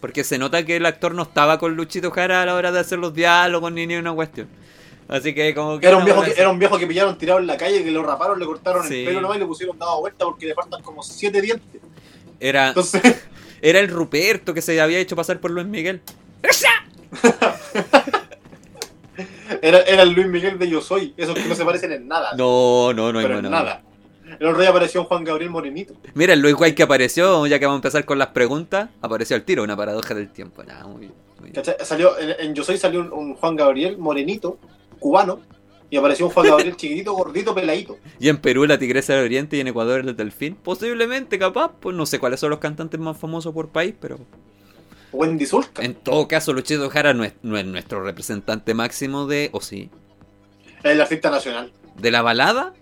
Porque se nota que el actor no estaba con Luchito Jara a la hora de hacer los diálogos ni ni una cuestión. Así que como que... Era un, viejo que, así. era un viejo que pillaron tirado en la calle, que lo raparon, le cortaron Sí. el pelo nomás y le pusieron dado vuelta porque le faltan como siete dientes. Era, Entonces, era el Ruperto que se había hecho pasar por Luis Miguel. era, era el Luis Miguel de Yo Soy, esos que no se parecen en nada. No, no, no hay pero en nada. El otro día apareció Juan Gabriel Morenito. Mira, el Luis Guay que apareció, ya que vamos a empezar con las preguntas, apareció al tiro, una paradoja del tiempo. Nah, muy bien, muy. Salió, en, en Yo Soy salió un, un Juan Gabriel Morenito, cubano, y apareció un Juan Gabriel chiquitito, gordito, peladito. Y en Perú la tigresa del oriente y en Ecuador el delfín. Posiblemente, capaz, pues no sé cuáles son los cantantes más famosos por país, pero Wendy Zulka. en todo caso Luchito Jara no es, no es nuestro representante máximo de, o sí, El artista nacional. de la balada,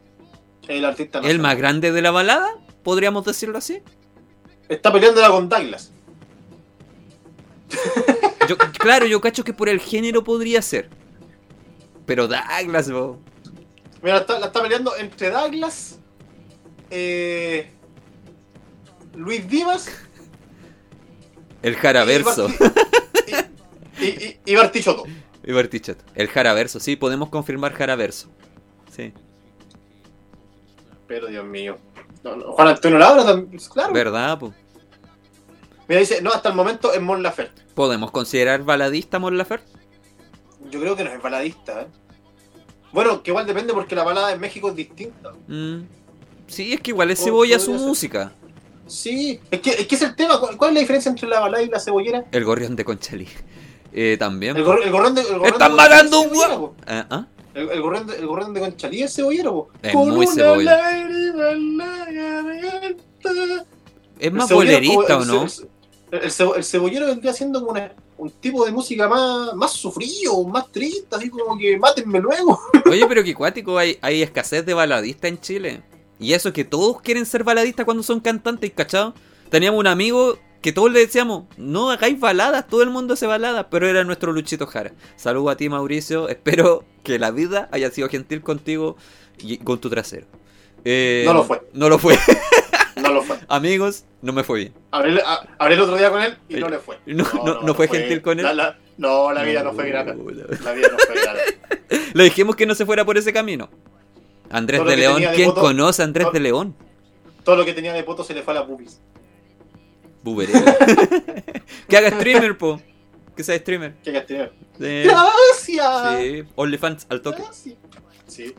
El artista el nacional. más grande de la balada, podríamos decirlo así. Está peleándola con Douglas. Yo, claro, yo cacho que por el género podría ser. Pero Douglas, bo. Mira, está- la está peleando entre Douglas, eh, Luis Divas el Jaraverso. y, y, y, y Bartichotto. Y Bertichet. El Jaraverso, sí, podemos confirmar Jaraverso. Sí, Pero Dios mío. No, no, Juan Antonio Labra también, claro. ¿verdad? po? Mira, dice, no, hasta el momento es Mon Laferte. ¿Podemos considerar baladista Mon Laferte? Yo creo que no es baladista, ¿eh? Bueno, que igual depende porque la balada en México es distinta. Mm. Sí, es que igual es cebolla su ser. música. Sí, es que, es que es el tema. ¿Cuál, es la diferencia entre la balada y la cebollera? El gorrión de Conchalí. Eh, también. El, po. gor- el gorrón de. El ¡Están de matando un huevo! El, el gorrón de, el de Conchalí es cebollero. Es Con muy garganta. ¿Es más cebollero bolerista o no? El, ce- el ce- el cebollero vendría siendo como una- un tipo de música más, más sufrido, más triste, así como que mátenme luego. Oye, pero qué cuático, hay, hay escasez de baladistas en Chile. Y eso que todos quieren ser baladistas cuando son cantantes, ¿cachado? Teníamos un amigo que todos le decíamos, no hagáis baladas, todo el mundo hace baladas, pero era nuestro Luchito Jara. Saludos a ti, Mauricio, espero que la vida haya sido gentil contigo y con tu trasero. Eh, No lo fue. No lo fue. No lo fue. Amigos, no me fue bien. Hablé, a- hablé el otro día con él y no le fue. No- no- no fue gentil con él. La- la- no, la vida no fue grata. La vida no fue grata. Le dijimos que no se fuera por ese camino. Andrés Todo de que León, de ¿quién voto- conoce a Andrés todo- de León? Todo lo que tenía de poto se le fue a la pupis. Bubereo. que haga streamer, po. Que sea streamer. ¿Qué castigo? Sí. ¡Gracias! Sí. OnlyFans al toque. Gracias. Sí,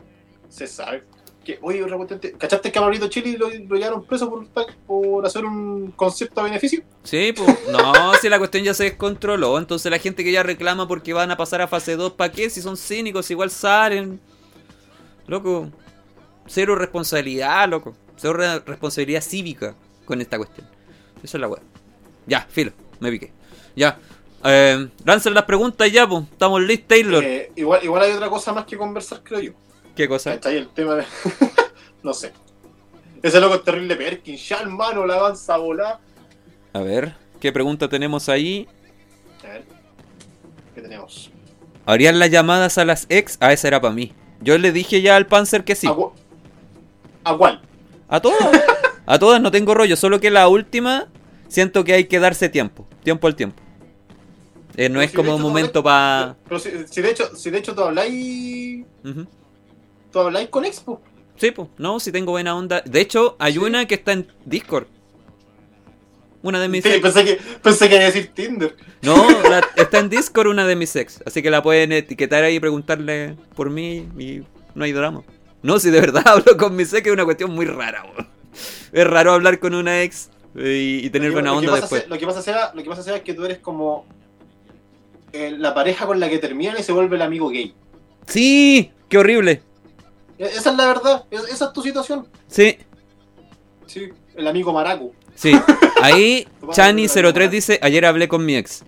se sabe. Que, oye, otra cuestión, ¿te- ¿cachaste que a Maurito Chile lo, lo llevaron preso por, por hacer un concepto a beneficio? Sí, pues. No, si la cuestión ya se descontroló. Entonces la gente que ya reclama porque van a pasar a fase 2, ¿para qué? Si son cínicos, igual salen. Loco. Cero responsabilidad, loco. Cero re- responsabilidad cívica con esta cuestión. Esa es la weá. Ya, filo, me piqué. Ya. Eh, lancen las preguntas ya, pues. Estamos listos, Taylor. Eh, igual, igual hay otra cosa más que conversar, creo yo. ¿Qué cosa? Está ahí el tema de. no sé. Ese loco es terrible Perkins. Ya, hermano, la avanza a volar. A ver, ¿qué pregunta tenemos ahí? A ver. ¿Qué tenemos? ¿Harían las llamadas a las ex? Ah, esa era para mí. Yo le dije ya al Panzer que sí. ¿A, cu- ¿A cuál? A todas. A todas no tengo rollo, solo que la última siento que hay que darse tiempo. Tiempo al tiempo. Eh, no Pero es si como un momento para... Pero si, si de hecho, si de hecho tú habláis. Tú habláis con Expo. Sí, pues, no, si tengo buena onda. De hecho, hay Sí. una que está en Discord. Una de mis Sí, ex. pensé que, pensé que iba a decir Tinder. No, la- está en Discord una de mis ex. Así que la pueden etiquetar ahí y preguntarle por mí y no hay drama. No, si de verdad hablo con mi ex es una cuestión muy rara. Es raro hablar con una ex y, y tener Lo que- buena lo que onda después. sea- lo que pasa sea, lo que pasa sea que tú eres como eh, la pareja con la que terminan y se vuelve el amigo gay. Sí, qué horrible. E- Esa es la verdad, es- esa es tu situación. Sí, Sí, el amigo maraco. Sí. Ahí Tu madre no la Chani03 llama. dice, ayer hablé con mi ex.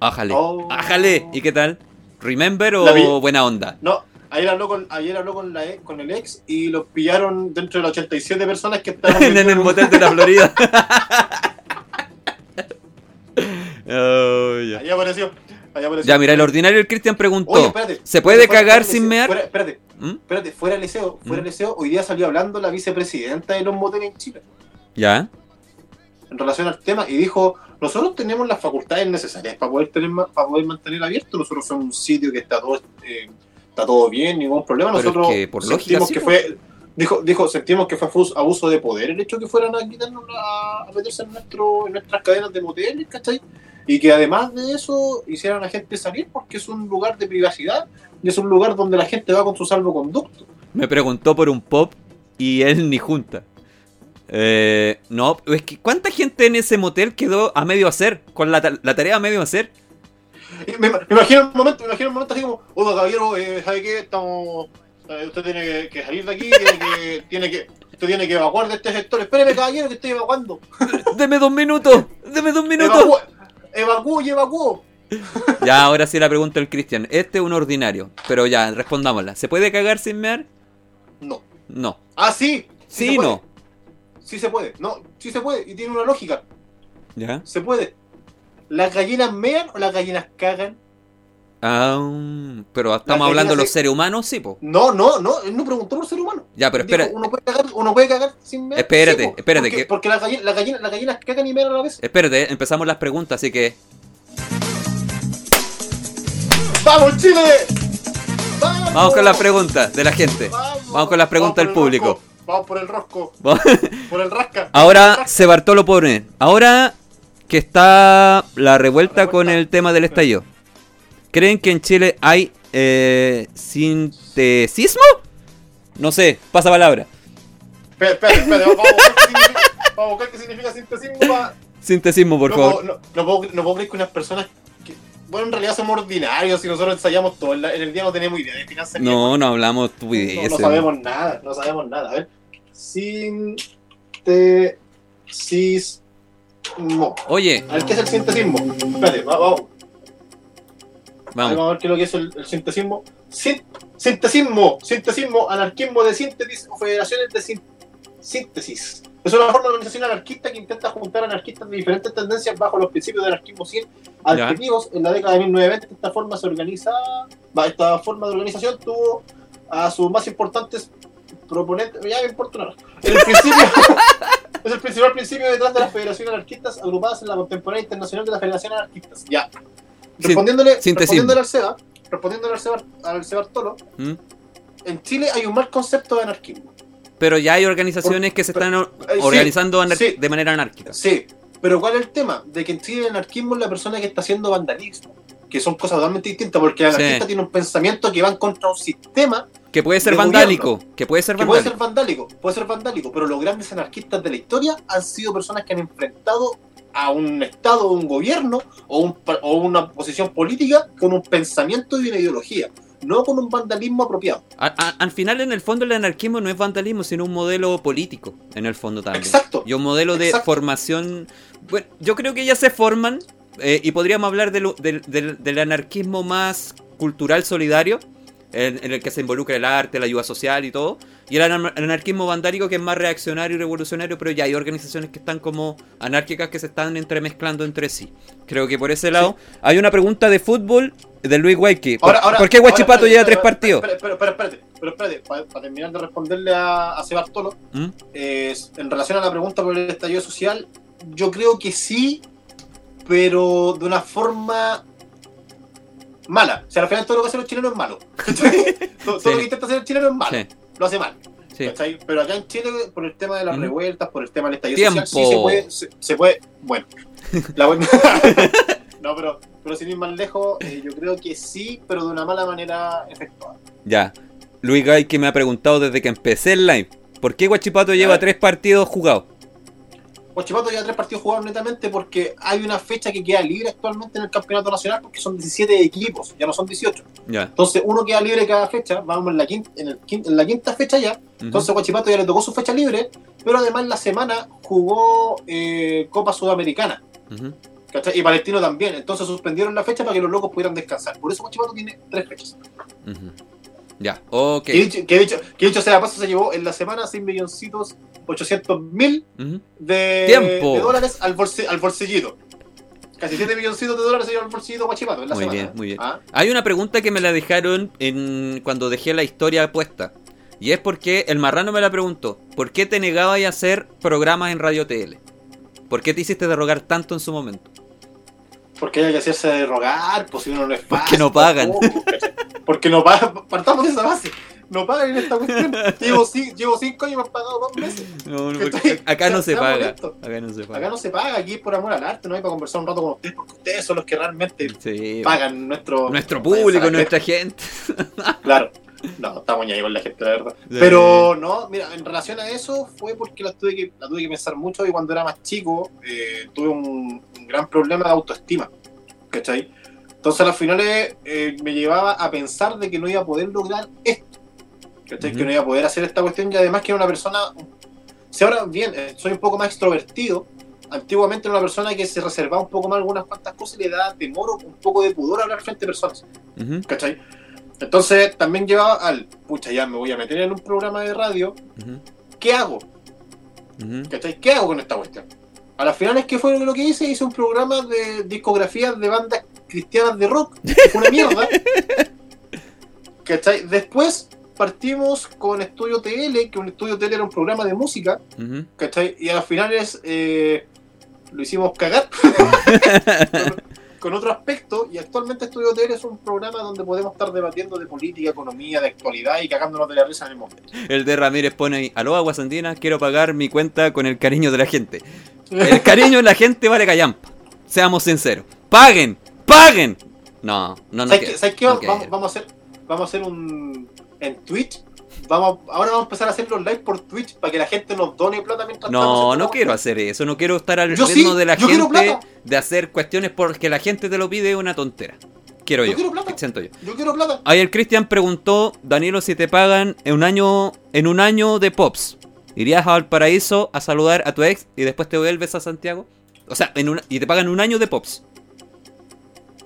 Ájale, Oh. ájale. ¿Y qué tal? ¿Remember o buena onda? No, ayer habló con, ayer habló con, la, ex- con el ex y los pillaron dentro de las 87 personas que estaban en el motel de la Florida. Oh, ya. Ahí apareció. Ya, mira, el ordinario el Cristian preguntó: Oye, espérate. ¿Se puede Fuera- cagar sin mear? Fuera, espérate, ¿Mm? espérate, fuera del liceo, fuera ¿Mm? liceo, hoy día salió hablando la vicepresidenta de los moteles en Chile Ya. En relación al tema y dijo, nosotros tenemos las facultades necesarias para poder tener para poder mantener abierto, nosotros somos un sitio que está todo eh, está todo bien, ningún problema, es nosotros que por lógica sentimos que fue dijo dijo sentimos que fue abuso, de poder el hecho que fueran a quitarnos la- a meterse en nuestro en nuestras cadenas de moteles, ¿cachai? Y que además de eso hicieran a la gente salir porque es un lugar de privacidad y es un lugar donde la gente va con su salvoconducto. Me preguntó por un pop y él ni junta. Eh, no, es que ¿cuánta gente en ese motel quedó a medio hacer? Con la, la tarea a medio hacer. Y Me, me imagino un momento, me imagino un momento así como, oiga caballero, eh, ¿sabe qué? Estamos, eh, usted tiene que, que salir de aquí, tiene que, tiene que, usted tiene que evacuar de este sector. Espéreme caballero que estoy evacuando. Deme dos minutos, deme dos minutos. Evacúe y evacuó. Ya, ahora sí la pregunta el Cristian. Este es un ordinario, pero ya, respondámosla. ¿Se puede cagar sin mear? No. No. Ah, sí. Sí, puede. no. Sí se puede. No, sí se puede. Y tiene una lógica. ¿Ya? Se puede. ¿Las gallinas mean o las gallinas cagan? Ah, pero estamos hablando de los se- seres humanos, sí, po. No, no, no. Él no preguntó por ser humano. Ya, pero Dijo, espera, ¿Uno puede cagar, uno puede cagar sin mear? Espérate, po. espérate, Porque, que- porque las, gallinas, las, gallinas, las gallinas cagan y mean a la vez. espérate, empezamos las preguntas, así que ¡Vamos, Chile! ¡Vamos! vamos con las preguntas de la gente. Vamos con las preguntas del público. Vamos por el rosco, por el rasca. Ahora se Bartolo pone. Ahora que está la revuelta con el tema del estallido. ¿Creen que en Chile hay eh, sintesismo? No sé, pasa palabra. Espera, espera, espera, vamos a buscar qué significa, sintesismo. pa- Sintesismo, por no, favor. No, no puedo, no puedo creer que unas personas que, bueno, en realidad somos ordinarios y nosotros ensayamos todo. En, la- en el día no tenemos idea de finanzas. No, no hablamos No, estupideces. no sabemos nada, no sabemos nada. A ver. Sintesismo. Oye, A ver, ¿qué es el sintesismo? Espérate, va- vamos. Vamos. Vamos a ver qué es lo que es el, el sintesismo. Sin- sintesismo, sintesismo, anarquismo de síntesis o federaciones de sin- síntesis. Es una forma de organización anarquista que intenta juntar anarquistas de diferentes tendencias bajo los principios de anarquismo sin adjetivos. En la década de 1920 esta forma se organiza, esta forma de organización tuvo a sus más importantes proponentes, ya me importa nada. El principio es el principal principio detrás de las federaciones anarquistas agrupadas en la contemporánea internacional de las federaciones anarquistas. Ya. Respondiéndole, respondiéndole al Seba, respondiéndole al Seba, al Seba Bartolo, ¿Mm? en Chile hay un mal concepto de anarquismo. Pero ya hay organizaciones que se están Eh, organizando sí. de manera anárquica. Sí, pero ¿cuál es el tema? De que en Chile el anarquismo es la persona que está haciendo vandalismo, que son cosas totalmente distintas, porque el Sí. anarquista tiene un pensamiento que va en contra un sistema Que puede ser vandálico. Que puede ser que puede ser vandálico. vandálico, puede ser vandálico, pero los grandes anarquistas de la historia han sido personas que han enfrentado a un Estado o un gobierno o, un o una posición política con un pensamiento y una ideología, no con un vandalismo apropiado. A- a- al final, en el fondo, el anarquismo no es vandalismo, sino un modelo político. En el fondo también. Exacto. Y un modelo de Exacto. formación. Bueno, yo creo que ya se forman. Eh, y podríamos hablar de lo- del, del- del anarquismo más cultural solidario. En, en el que se involucra el arte, la ayuda social y todo. Y el anar- anarquismo vandálico que es más reaccionario y revolucionario, pero ya hay organizaciones que están como anárquicas que se están entremezclando entre sí. Creo que por ese lado. Hay una pregunta de fútbol de Luis Guayqui. ¿Por, por qué Guachipato lleva tres partidos? Espera, espérate, pero espérate, para, terminar de responderle a, a Sebartolo, ¿Mm? eh, en relación a la pregunta por el estallido social, yo creo que sí, pero de una forma mala. O sea, al final todo lo que hace el chileno es malo. todo, todo Sí. lo que intenta hacer el chileno es malo. Sí, Lo hace mal. Pero acá en Chile, por el tema de las Ujú. revueltas, por el tema del estallido Tiempo. social, sí se puede. Se, se puede bueno. La buena- no, pero, pero sin ir más lejos, eh, yo creo que sí, pero de una mala manera efectuada. Ya. Luis Gay que me ha preguntado desde que empecé el live. ¿Por qué Guachipato lleva tres partidos jugados? Huachipato ya tres partidos jugados netamente porque hay una fecha que queda libre actualmente en el campeonato nacional porque son 17 equipos, ya no son 18. Ya. Entonces uno queda libre cada fecha, vamos en la quinta, en el quin- en la quinta fecha ya. Entonces Huachipato ya le tocó su fecha libre, pero además la semana jugó eh, Copa Sudamericana. Y Palestino también. Entonces suspendieron la fecha para que los locos pudieran descansar. Por eso Huachipato tiene tres fechas. Ya, ok. Que, dicho, que, dicho, que dicho sea paso, se llevó en la semana 6 milloncitos 800 mil de, dólares al, al bolsillito. Casi 7 milloncitos de dólares se llevan el bolsillito guachipato en la Muy semana. bien, muy bien. ¿Ah? Hay una pregunta que me la dejaron en cuando dejé la historia puesta. Y es porque el marrano me la preguntó. ¿Por qué te negabas a hacer programas en Radio TL? ¿Por qué te hiciste de rogar tanto en su momento? Porque hay que hacerse de rogar, pues si uno no es Porque fácil, no pagan. Porque no pagan, partamos de esa base. No pagan en esta cuestión. Llevo, llevo cinco años y me han pagado dos meses. No, no, porque acá no se paga. Acá no se paga. Acá no se paga, aquí es por amor al arte, no hay para conversar un rato con ustedes, porque ustedes son los que realmente Sí. pagan nuestro... Nuestro público, nuestra gente. Claro. No, estamos ya ahí con la gente, la verdad. Sí. Pero no, mira, en relación a eso fue porque la tuve que, la tuve que pensar mucho y cuando era más chico eh, tuve un, un gran problema de autoestima. ¿Cachai? Entonces a las finales eh, me llevaba a pensar de que no iba a poder lograr esto. ¿Cachai? Que no iba a poder hacer esta cuestión y además que era una persona... Si ahora bien, eh, soy un poco más extrovertido, antiguamente era una persona que se reservaba un poco más algunas cuantas cosas y le daba temor o un poco de pudor a hablar frente a personas. Ujú, ¿Cachai? Entonces también llevaba al, pucha, ya me voy a meter en un programa de radio, ¿qué hago? ujú. ¿Cachai? ¿Qué hago con esta cuestión? A las finales, ¿qué fue lo que hice? Hice un programa de discografías de bandas cristianas de rock. Fue una mierda. ¿Cachai? Después partimos con Estudio TL, que un Estudio TL era un programa de música, Ujú. ¿cachai? Y a las finales eh, lo hicimos cagar con, otro aspecto. Y actualmente Estudio TL es un programa donde podemos estar debatiendo de política, economía, de actualidad y cagándonos de la risa en el momento. El de Ramírez pone ahí, aló Aguasandina, quiero pagar mi cuenta con el cariño de la gente. El cariño de la gente vale callampa. Seamos sinceros. ¡Paguen! ¡Paguen! No, no, no. ¿Sabes qué? ¿Sabes qué? no vamos, quiero. vamos a hacer, vamos a hacer un en Twitch. Vamos, ahora vamos a empezar a hacer los live por Twitch para que la gente nos done plata mientras No, no la quiero hacer eso. No quiero estar al Yo ritmo sí, de la gente de hacer cuestiones porque la gente te lo pide una tontera. Quiero Yo yo. quiero plata. Siento yo. Yo quiero plata. Ahí el Cristian preguntó, Danilo, si te pagan en un año, en un año de Pops, ¿irías a Valparaíso a saludar a tu ex y después te vuelves a Santiago? O sea, en una- y te pagan un año de Pops.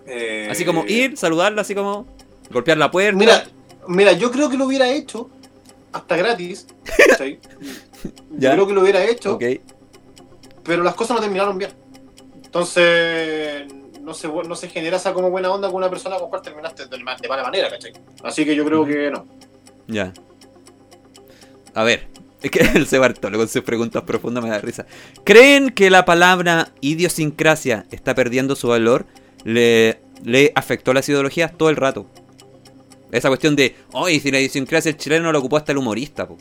Eh, Así como ir, saludarla, así como golpear la puerta. Mira, mira, yo creo que lo hubiera hecho hasta gratis. Ya. Yo creo que lo hubiera hecho, pero las cosas no terminaron bien. Entonces, no se, no se genera esa como buena onda con una persona con la cual terminaste de, ma- de mala manera, ¿cachai? Así que yo creo que no. Ya. A ver, es que el Sebartolo con sus preguntas profundas me da risa. ¿Creen que la palabra idiosincrasia está perdiendo su valor? Le, le afectó las ideologías todo el rato. Esa cuestión de, oye, si la idiosincrasia el chileno la ocupó hasta el humorista, po.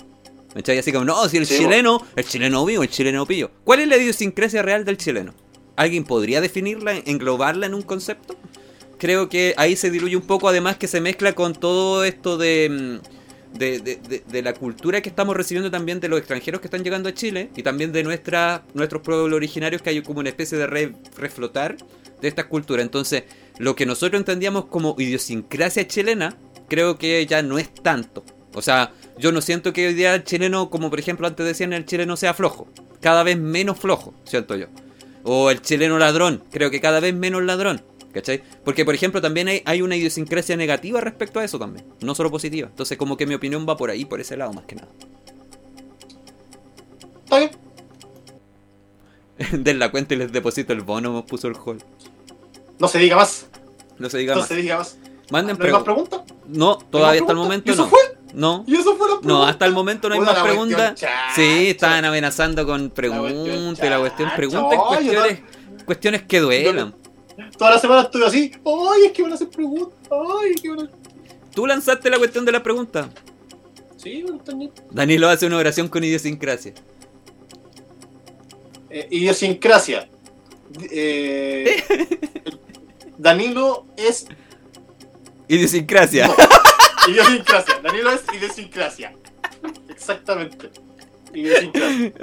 ¿Me echáis así como, no, si el Sí, chileno, el chileno vivo, el chileno pillo. ¿Cuál es la idiosincrasia real del chileno? ¿Alguien podría definirla, englobarla en un concepto? Creo que ahí se diluye un poco, además que se mezcla con todo esto de, mm, de, de- de- de la cultura que estamos recibiendo también de los extranjeros que están llegando a Chile y también de nuestra, nuestros pueblos originarios que hay como una especie de re- reflotar de estas culturas. Entonces, lo que nosotros entendíamos como idiosincrasia chilena, creo que ya no es tanto. O sea, yo no siento que hoy día el chileno, como por ejemplo antes decían, el chileno sea flojo. Cada vez menos flojo, siento yo. O el chileno ladrón, creo que cada vez menos ladrón. ¿Cachai? Porque, por ejemplo, también hay, hay una idiosincrasia negativa respecto a eso también, no solo positiva. Entonces, como que mi opinión va por ahí, por ese lado, más que nada. ¿Está bien? Den la cuenta y les deposito el bono, me puso el hall. No se diga más. No se diga No más. se diga más. Manden ¿No hay más preguntas. preguntas? No, todavía hasta el preguntas? momento ¿Y eso no. fue? No, ¿Y eso fue la no, hasta el momento no hay más preguntas. Sí, estaban amenazando con preguntas, la cuestión, Oye, cuestiones, cuestiones que duelan. Toda la semana estuve así. ¡Ay, es que van a hacer preguntas! ¡Ay, es que van a... Tú lanzaste la cuestión de la pregunta. Sí, bueno, bien. Danilo hace una oración con idiosincrasia. Eh, idiosincrasia. Eh, Danilo es Idiosincrasia. idiosincrasia. Danilo es idiosincrasia. Exactamente. Idiosincrasia.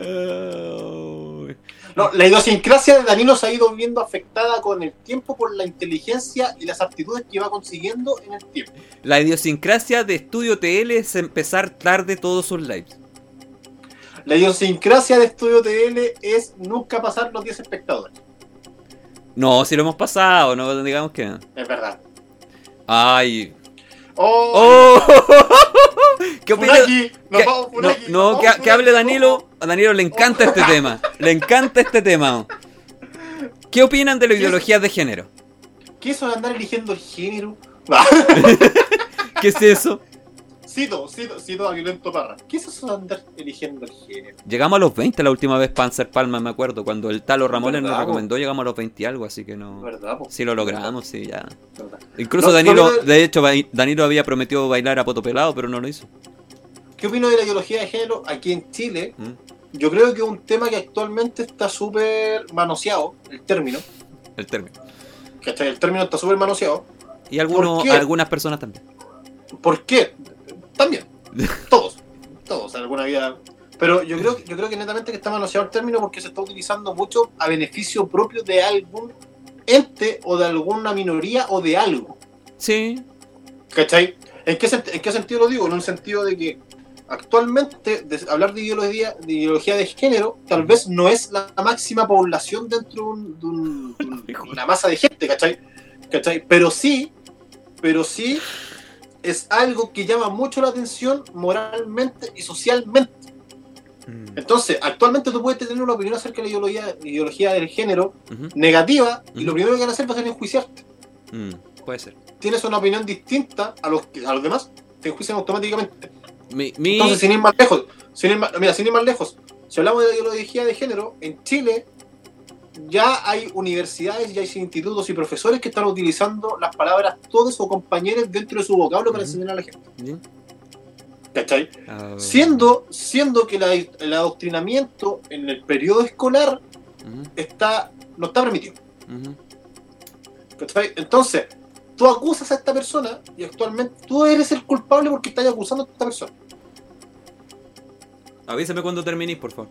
No, la idiosincrasia de Danilo se ha ido viendo afectada con el tiempo por la inteligencia y las aptitudes que va consiguiendo en el tiempo. La idiosincrasia de Estudio TL es empezar tarde todos sus lives. La idiosincrasia de Estudio TL es nunca pasar los 10 espectadores. No, si lo hemos pasado, no digamos que no. Es verdad. Ay. ¡Oh! ¡Oh! ¿Qué opina? Funaki, nos que- vamos, no, Funaki, no, nos que, que hable Danilo. A Danilo le encanta este tema. Le encanta este tema. ¿Qué opinan de la ideología de género? ¿Qué es eso de andar eligiendo el género? ¿Qué es eso? Cito, cito, cito a Violento Parra. ¿Qué es eso de andar eligiendo el género? Llegamos a los 20 la última vez Panzer Palma, me acuerdo, cuando el Talo Ramones nos ¿Verdad, recomendó, llegamos a los 20 y algo, así que no... ¿Verdad, po? Sí lo logramos, sí, ya. ¿Verdad? Incluso No, Danilo, no, de hecho, Danilo había prometido bailar a poto pelado, pero no lo hizo. ¿Qué opino de la ideología de género aquí en Chile? ¿Mm? Yo creo que es un tema que actualmente está súper manoseado, el término. El término. ¿cachai? El término está súper manoseado. Y algunos, algunas personas también. ¿Por qué? También. Todos. Todos, en alguna vida. Pero yo creo, yo creo que netamente que está manoseado el término porque se está utilizando mucho a beneficio propio de algún ente o de alguna minoría o de algo. Sí, ¿Cachai? ¿En qué, ¿En qué sentido lo digo? En un sentido de que actualmente de- hablar de ideología, de ideología de género tal vez no es la máxima población dentro de, un- de un- de un- de una masa de gente, ¿cachai? ¿Cachai? Pero sí, pero sí es algo que llama mucho la atención moralmente y socialmente. Mm, Entonces, actualmente tú puedes tener una opinión acerca de la ideología, ideología del género negativa y lo primero que van a hacer va a ser enjuiciarte. mm, puede ser. Tienes una opinión distinta a los, a los demás, te enjuician automáticamente. Mi, mi- Entonces, sin ir más lejos, sin ir más, mira, sin ir más lejos, si hablamos de ideología de género, en Chile ya hay universidades, ya hay institutos y profesores que están utilizando las palabras todos o compañeros dentro de su vocablo para enseñar a la gente. ¿Cachai? Ah, Siendo, siendo que la- el adoctrinamiento en el periodo escolar está, no está permitido. ¿cachai? Entonces, tú acusas a esta persona y actualmente tú eres el culpable porque estás acusando a esta persona. Avísame cuando terminís, por favor.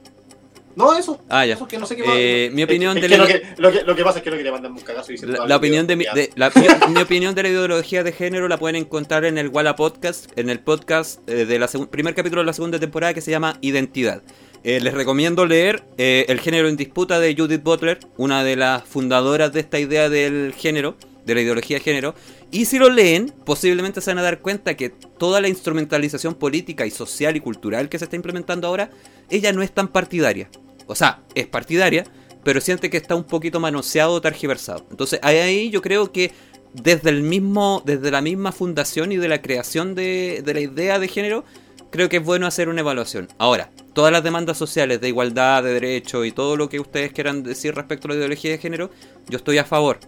No, eso. Ah, ya. Eso que no sé qué Eh, mi opinión es de que la- lo, que, lo, que, lo que pasa es que no quería mandarme un cagazo y decir La, la opinión de mi, de- la- mi, mi opinión de la ideología de género la pueden encontrar en el Walla Podcast, en el podcast eh, del primer capítulo de la segunda temporada que se llama Identidad. Eh, les recomiendo leer eh, El género en disputa de Judith Butler, una de las fundadoras de esta idea del género, de la ideología de género. Y si lo leen, posiblemente se van a dar cuenta que toda la instrumentalización política y social y cultural que se está implementando ahora, ella no es tan partidaria. O sea, es partidaria, pero siente que está un poquito manoseado o tergiversado. Entonces, ahí yo creo que desde el mismo, desde la misma fundación y de la creación de, de la idea de género, creo que es bueno hacer una evaluación. Ahora, todas las demandas sociales de igualdad, de derecho y todo lo que ustedes quieran decir respecto a la ideología de género, yo estoy a favor.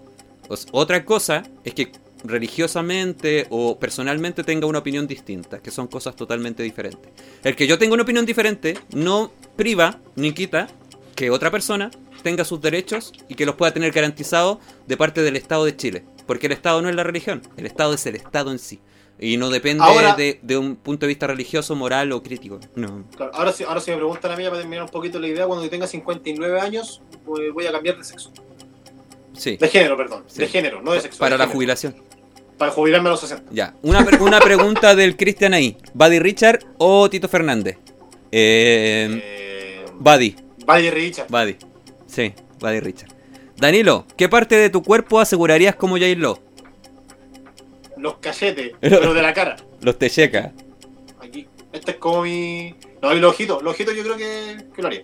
Otra cosa es que religiosamente o personalmente tenga una opinión distinta, que son cosas totalmente diferentes. El que yo tenga una opinión diferente no priva ni quita que otra persona tenga sus derechos y que los pueda tener garantizados de parte del Estado de Chile. Porque el Estado no es la religión, el Estado es el Estado en sí. Y no depende Ahora- de, de un punto de vista religioso, moral o crítico. No. Claro, ahora, sí, ahora si me preguntan a mí para terminar un poquito la idea, cuando yo tenga 59 años voy, a cambiar de sexo. Sí. De género, perdón. Sí. De género, no de sexo. Para de la jubilación. Para jubilarme a los 60. Ya. Una, pre- una pregunta del Cristian ahí. ¿Buddy Richard o Tito Fernández? Eh, Eh, Buddy. Valle Richard. Buddy. Sí, Buddy Richard. Danilo, ¿qué parte de tu cuerpo asegurarías como Jair Lo? Los cachetes, pero de la cara. Los Techeca. Aquí. Este es como mi. No, y los ojitos. Los ojitos yo creo que, que lo haría.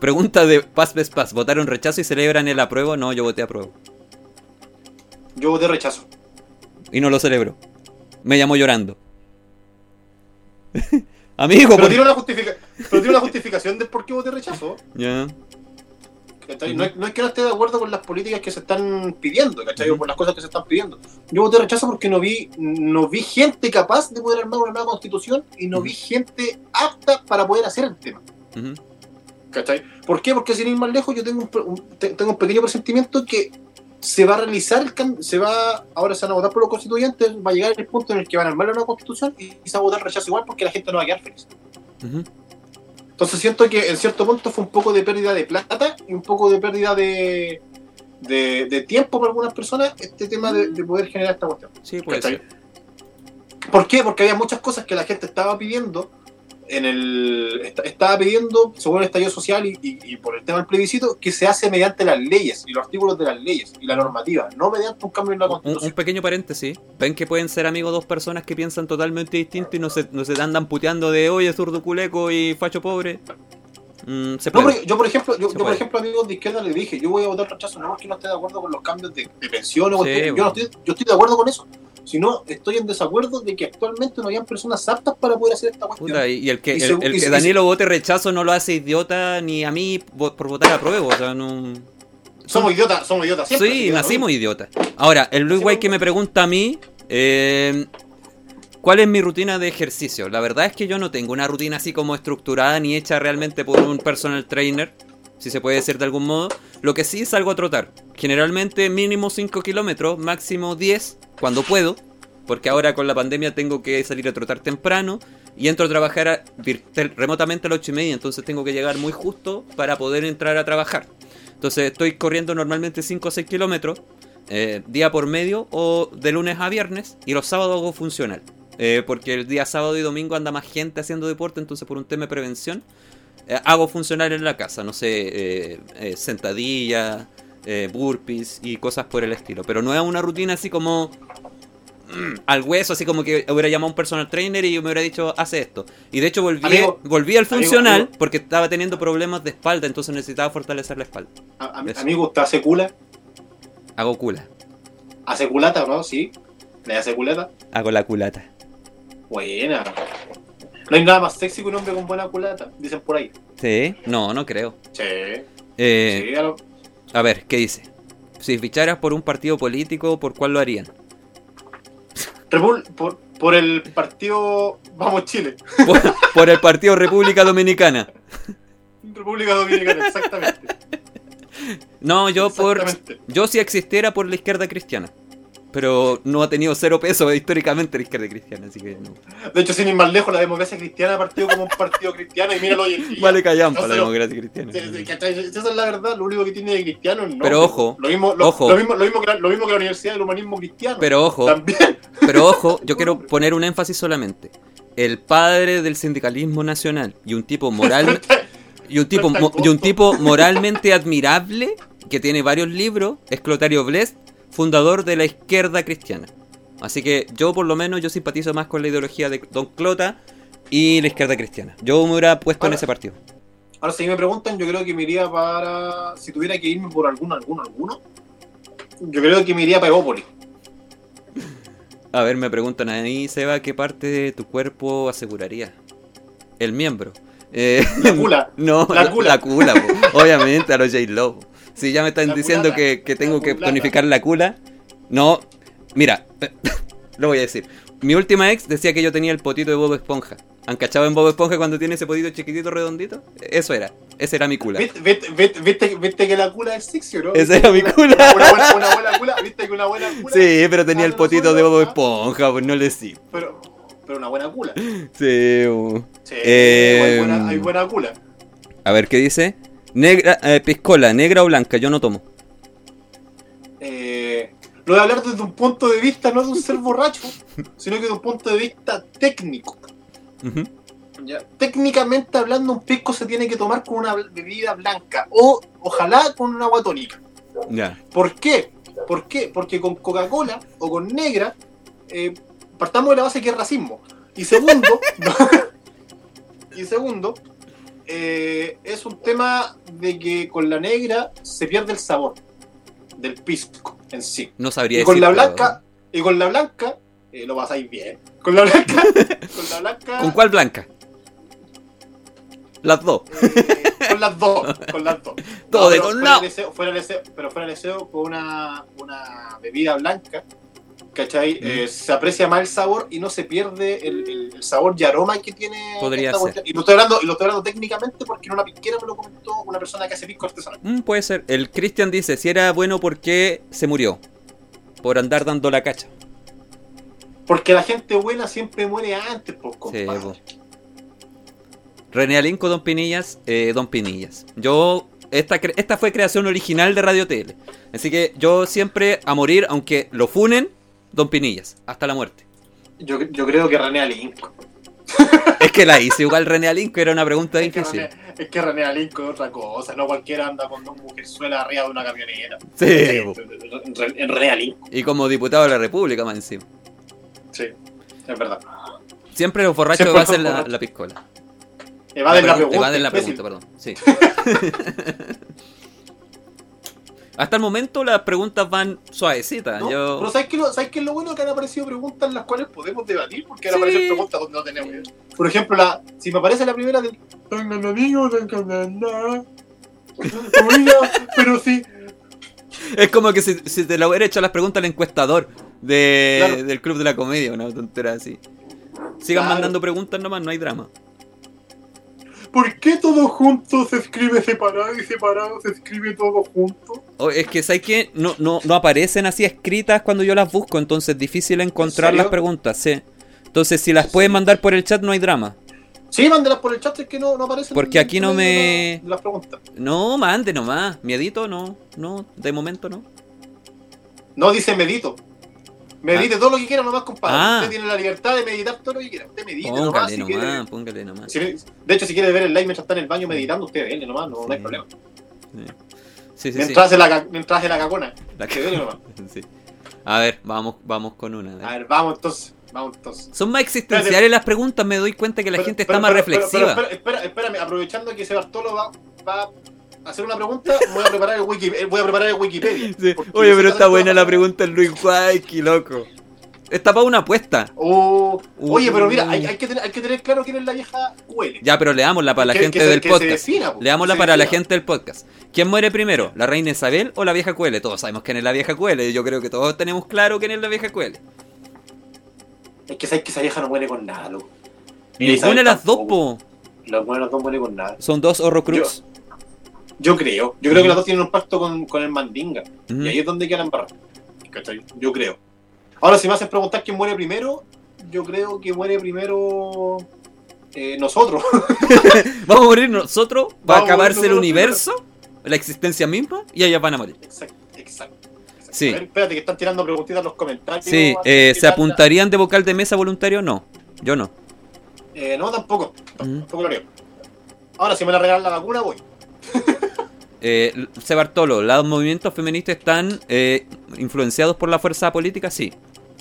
Pregunta de Paz Paz Paz. ¿Votaron rechazo y celebran el apruebo? No, yo voté apruebo. Yo voté rechazo. Y no lo celebro. Me llamó llorando. Amigo, Pero por... tiene, una justifica... pero tiene una justificación de por qué voté rechazo. Ya. ¿cachai? No, es, no es que no esté de acuerdo con las políticas que se están pidiendo, ¿cachai? O con las cosas que se están pidiendo. Yo voté rechazo porque no vi, no vi gente capaz de poder armar una nueva constitución y no vi gente apta para poder hacer el tema. Ujú. ¿Cachai? ¿Por qué? Porque sin ir más lejos yo tengo un, tengo un pequeño presentimiento que se va a realizar el cambio, se va, ahora se van a votar por los constituyentes, va a llegar el punto en el que van a armar una constitución y se va a votar rechazo igual porque la gente no va a quedar feliz. Entonces siento que en cierto punto fue un poco de pérdida de plata y un poco de pérdida de, de, de tiempo para algunas personas este tema de, de poder generar esta cuestión. Sí, puede ¿Cachai? ser. ¿Por qué? Porque había muchas cosas que la gente estaba pidiendo en el est- estaba pidiendo, según el estallido social y, y- y por el tema del plebiscito, que se hace mediante las leyes y los artículos de las leyes y la normativa, no mediante un cambio en la Un, un constitución. pequeño paréntesis. Ven que pueden ser amigos dos personas que piensan totalmente distinto y no se, no se andan puteando de oye, zurdo culeco y facho pobre. Mm, se puede. yo, por ejemplo, yo, yo, por ejemplo, amigos de izquierda, les dije, yo voy a votar rechazo, no porque no esté de acuerdo con los cambios de, de pensiones, o Sí, estoy- yo, bueno. no estoy, yo estoy de acuerdo con eso, sino estoy en desacuerdo de que actualmente no hayan personas aptas para poder hacer esta cuestión. Puta, y y el que, Y el, el que Danilo vote rechazo no lo hace idiota ni a mí por votar a prueba. O sea, no. Somos idiotas, somos idiotas siempre. Sí, nacimos mismo. idiotas. Ahora, el Luis White pues, que me pregunta a mí, eh, ¿cuál es mi rutina de ejercicio? La verdad es que yo no tengo una rutina así como estructurada ni hecha realmente por un personal trainer, si se puede decir de algún modo. Lo que sí salgo a trotar. Generalmente mínimo 5 kilómetros, máximo 10, cuando puedo. Porque ahora con la pandemia tengo que salir a trotar temprano y entro a trabajar a- remotamente a las 8 y media, entonces tengo que llegar muy justo para poder entrar a trabajar. Entonces estoy corriendo normalmente 5 o 6 kilómetros eh, día por medio o de lunes a viernes y los sábados hago funcional. Eh, porque el día sábado y domingo anda más gente haciendo deporte, entonces por un tema de prevención eh, hago funcional en la casa, no sé, eh, sentadillas, eh, burpees y cosas por el estilo. Pero no es una rutina así como mm, al hueso, así como que hubiera llamado a un personal trainer y me hubiera dicho, hace esto. Y de hecho volví, Amigo, volví al funcional amigo. porque estaba teniendo problemas de espalda, entonces necesitaba fortalecer la espalda. A- a-. Amigo, ¿usted hace cula? Hago cula, ¿Hace culata no? Sí. ¿Le hace culata? hago la culata. Buena. No hay nada más sexy que un hombre con buena culata, dicen por ahí. Sí, no, no creo. Sí. Eh, sí, lo- A ver, ¿qué dice? Si ficharas por un partido político, ¿por cuál lo harían? Repul- por, por el partido Vamos Chile. Por, por el Partido República Dominicana. República Dominicana, exactamente. No, yo por. Yo si existiera por la izquierda cristiana. Pero no ha tenido cero peso históricamente la izquierda cristiana, así que no. De hecho, sin ir más lejos, la democracia cristiana partió como un partido cristiano y míralo hoy en día. Vale callampa No la democracia cristiana. Esa es la verdad, lo único que tiene de cristiano no. Pero ojo, lo mismo, lo, ojo. Lo mismo, lo mismo que la, lo mismo que la Universidad del Humanismo Cristiano. Pero ojo, También. pero ojo, yo quiero poner un énfasis solamente. El padre del sindicalismo nacional y un tipo moral y un tipo y un tipo moralmente admirable que tiene varios libros es Clotario Blest, fundador de la izquierda cristiana. Así que yo por lo menos yo simpatizo más con la ideología de Don Clota y la izquierda cristiana. Yo me hubiera puesto en ese partido. Ahora, si me preguntan, yo creo que me iría para. Si tuviera que irme por alguno, alguno, alguno. Yo creo que me iría para Evópolis. A ver, me preguntan ahí, Seba, ¿qué parte de tu cuerpo aseguraría? El miembro. Eh, La cula. No, La la, cula. la cula, po. obviamente a los J-Lo. Si ya me están La diciendo culata. que, que tengo que tonificar la cula, no. Mira, lo voy a decir. Mi última ex decía que yo tenía el potito de Bob Esponja. ¿Han cachado en Bob Esponja cuando tiene ese potito chiquitito redondito? Eso era. Ese era mi cula. ¿Viste, viste, viste, viste, que la cula es sexy, ¿o ¿no? Esa ¿Viste era mi una- cula. Una, buena, una buena cula. ¿Viste que una buena cula? Sí, pero tenía el Ah, potito de nosotros, Bob. Esponja, pues no le sí. Pero, pero una buena cula. Sí, uh. Sí, Eh, hay, buena, hay buena cula. A ver, ¿qué dice? Negra, eh, piscola, negra o blanca, yo no tomo. Eh, lo de hablar desde un punto de vista no de un ser borracho, sino que de un punto de vista técnico. Técnicamente hablando, un pisco se tiene que tomar con una bebida blanca o ojalá con un agua tónica. Ya. ¿Por qué? ¿Por qué? Porque con Coca-Cola o con negra eh, partamos de la base que es racismo. Y segundo, y segundo, eh, es un tema de que con la negra se pierde el sabor del pisco en sí. No sabría Y con la blanca, y con la blanca, eh, lo pasáis bien. Con la blanca, con la blanca, ¿Con cuál blanca? Las dos. eh, con las dos, con las dos. Todo de fuera no. fuera deseo- pero fuera el deseo con una, una bebida blanca, ¿cachai? Eh, se aprecia más el sabor y no se pierde el, sabor y aroma que tiene. Podría esta ser. Y lo estoy hablando, y lo estoy hablando técnicamente porque en una pisquera me lo comentó una persona que hace pisco artesanal. Mm, puede ser. El Christian dice, si era bueno, ¿por qué se murió? Por andar dando la cacha. Porque la gente buena siempre muere antes, pues, Sí, compadre. po. René Alinco, Don Pinillas, eh, Don Pinillas. Yo, esta, esta fue creación original de Radio TL. Así que yo siempre a morir, aunque lo funen, Don Pinillas, hasta la muerte. Yo, yo creo que René Alinco. Es que la hice igual René Alinco, era una pregunta Es que, difícil. René, es que René Alinco es otra cosa, no cualquiera anda con dos mujerzuelas arriba de una camioneta. Sí, En, René Alinco, y como diputado de la República más encima. sí, es verdad. Siempre los borrachos Siempre va a ser los la, la piscola. Evaden la, pregunta, evaden la pregunta, perdón. Sí. Hasta el momento las preguntas van suavecitas. ¿No? Yo... Pero ¿sabes qué, lo, ¿sabes qué es lo bueno? Que han aparecido preguntas en las cuales podemos debatir, porque han Sí. aparecido preguntas donde no tenemos. Por ejemplo, la, si me aparece la primera del... Tengan amigos, tengan nada. Oiga, pero sí. Es como que si, si te lo hubiera hecho las preguntas al encuestador de, Claro. del Club de la Comedia, una tontera así. Sigan Claro. mandando preguntas nomás, no hay drama. ¿Por qué todo junto se escribe separado y separado se escribe todo junto? O es que, ¿sabes qué? No, no, no aparecen así escritas cuando yo las busco, entonces es difícil encontrar las preguntas, sí. Entonces, si las puedes mandar por el chat, no hay drama. Sí, mándelas por el chat, es que no, no aparecen. Porque aquí no me- las preguntas. No, mande nomás. Miedito, no. No, de momento no. No dice medito. Medite todo lo que quiera nomás, compadre. Ah. Usted tiene la libertad de meditar todo lo que quiera. Usted medite nomás. Póngale Si nomás, quiere. póngale nomás. Si- de hecho, si quiere ver el live mientras está en el baño meditando, usted dele nomás, no, no hay Sí. problema. Sí, sí, sí. mientras, hace la, mientras la cacona. La que dele nomás. Sí. A ver, vamos, vamos con una. a ver. A ver, vamos entonces. Vamos entonces. Son más existenciales las preguntas, me doy cuenta que la Pero- gente está pero- más reflexiva. espérame, aprovechando que ese Bartolo va, va hacer una pregunta, voy a preparar el, wiki, eh, voy a preparar el Wikipedia. Sí. Oye, pero está buena la pregunta del Luis Guayqui, loco. Está para una apuesta. Oh, oye, pero mira, Uh. hay, hay que tener, hay que tener claro quién es la vieja Huele. Ya, pero leámosla para la Que- gente que se- del podcast. defina, Leámosla para la gente del podcast. ¿Quién muere primero? ¿La reina Isabel o la vieja Cuele? Todos sabemos quién es la vieja Cuele. Yo creo que todos tenemos claro quién es la vieja Cuele. Es que sabes que esa vieja no muere con nada, loco. Ninguna de las dos, po. Las dos muere con nada. Son dos horrocrux. Yo creo. Yo creo que las dos tienen un pacto con, con el Mandinga. Y ahí es donde quedan. ¿Cachai? Yo creo. Ahora, si me haces preguntar quién muere primero, yo creo que muere primero eh, nosotros. Vamos a morir nosotros, va a Vamos a acabarse el universo, la existencia misma, y ellas van a morir. exacto, exacto. exacto. Sí. A ver, espérate, que están tirando preguntitas en los comentarios. Sí, eh, ¿se apuntarían de vocal de mesa voluntario? No, yo no. Eh, no, tampoco. Tampoco lo haría. Ahora, si me la regalan la vacuna, voy. Eh, Se Bartolo, ¿los movimientos feministas están eh, influenciados por la fuerza política? Sí.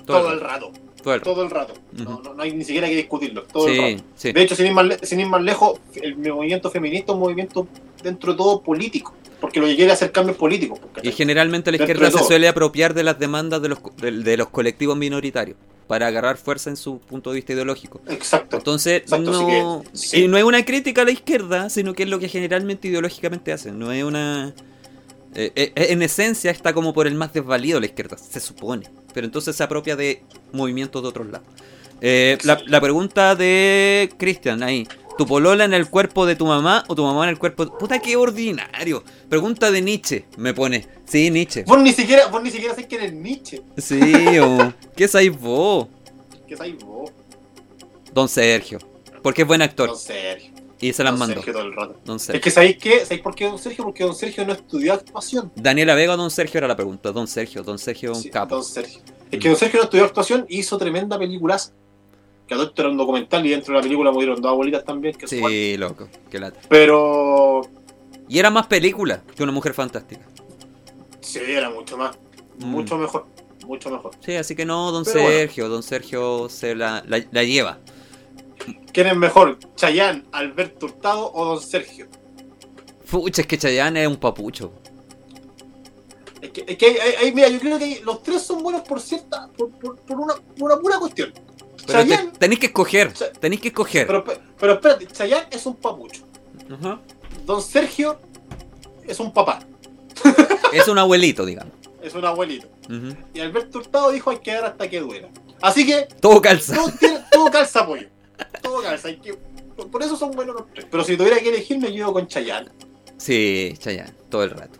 Todo, el rato. todo el rato. Todo el rato. no, no, no hay ni siquiera que discutirlo. Todo el rato. sí. De hecho, sin ir, más, sin ir más lejos, el movimiento feminista es un movimiento dentro de todo político. Porque lo que quiere es hacer cambios políticos. pues. Y generalmente la izquierda se todo. suele apropiar de las demandas de los, de, de los colectivos minoritarios para agarrar fuerza en su punto de vista ideológico. Exacto. Entonces, Exacto, no, que, sí. y no es una crítica a la izquierda, sino que es lo que generalmente ideológicamente hacen. No es una... eh, eh, en esencia está como por el más desvalido la izquierda, se supone. Pero entonces se apropia de movimientos de otros lados. Eh, la, la pregunta de Cristian ahí. ¿Tu polola en el cuerpo de tu mamá o tu mamá en el cuerpo de... Puta, qué ordinario. Pregunta de Nietzsche, me pone. Sí, Nietzsche. Vos ni siquiera, vos ni siquiera sabés quién es Nietzsche. Sí, o... ¿Qué sabéis vos? ¿Qué sabés vos? Don Sergio. Porque es buen actor. Don Sergio. Y se las Don mandó. Sergio todo el rato. Don Es Sergio. que ¿sabéis qué? ¿Sabéis por qué Don Sergio? Porque Don Sergio no estudió actuación. Daniela Vega o Don Sergio era la pregunta. Don Sergio, Don Sergio un Sí, capo. Don Sergio. Es que Don Sergio no estudió actuación y hizo tremenda película. Adoptó era un documental y dentro de la película murieron dos abuelitas también. Que. Sí, loco. Qué lata. Pero Y era más película que una mujer fantástica. sí, era mucho más. Mm. Mucho mejor. Mucho mejor. Sí, así que no, Don Pero bueno. Sergio. Don Sergio se la, la, la lleva. ¿Quién es mejor? ¿Chayán, Alberto Hurtado o Don Sergio? Pucha, es que Chayanne es un papucho. Es que, es que hay- hay- hay- mira, yo creo que los tres son buenos por cierta. por, por, por una, por una pura cuestión. Pero te- Chayanne, tenéis que escoger. Tenéis que escoger. pero, pero espérate, Chayán es un papucho. Don Sergio es un papá, Es un abuelito, digamos. es un abuelito. Ujú. Y Alberto Hurtado dijo hay que dar hasta que duela. Así que Todo calza. todo, tiene- todo calza apoyo. Todo calza. Hay que, por- eso son buenos los tres. Pero si tuviera que elegir, me quedo con Chayán. Sí, Chayanne, todo el rato.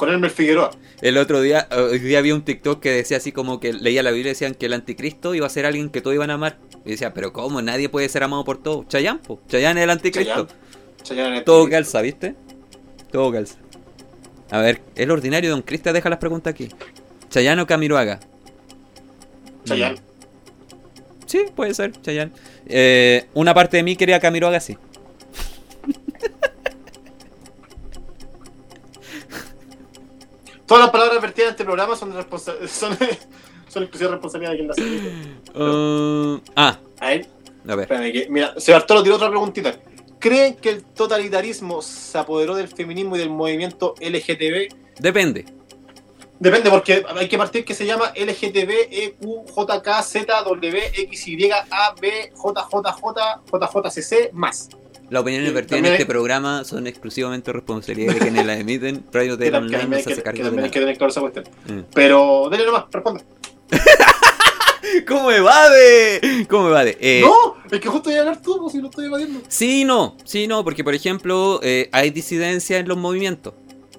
Con Elmer Figueroa. El otro día, hoy día vi un TikTok que decía así como que leía la Biblia y decían que el anticristo iba a ser alguien que todos iban a amar. Y decía, pero ¿cómo? Nadie puede ser amado por todos. Chayanne, po. Chayanne es el anticristo. Chayán. Chayán es Todo calza, ¿viste? Todo calza. A ver, el ordinario Don Cristian deja las preguntas aquí. ¿Chayanne o Camiroaga? Chayán. Mm. Sí, puede ser, Chayanne. Eh, una parte de mí quería Camiroaga, sí. Todas las palabras vertidas en este programa son, de responsa- son, son responsabilidad de quien las. Uh, ah, A ver, a ver. espérame que. Mira, Sebastián tiró otra preguntita. creen que el totalitarismo se apoderó del feminismo y del movimiento LGTB? Depende. Depende, porque hay que partir que se llama LGTB, EQ, JK, Z, W, XY, A, B, JJJ, JJCC, más. Las opiniones vertidas en este programa son exclusivamente responsabilidad de quienes las emiten. Radio que Online no se hace cargo de nada. que claro esa cuestión. Mm. Pero, dele nomás, responda. ¿Cómo evade? ¿Cómo evade? Eh, no, es que justo voy a hablar tú, pues, si lo estoy evadiendo. Sí, no, sí, no, porque por ejemplo eh, hay disidencia en los movimientos.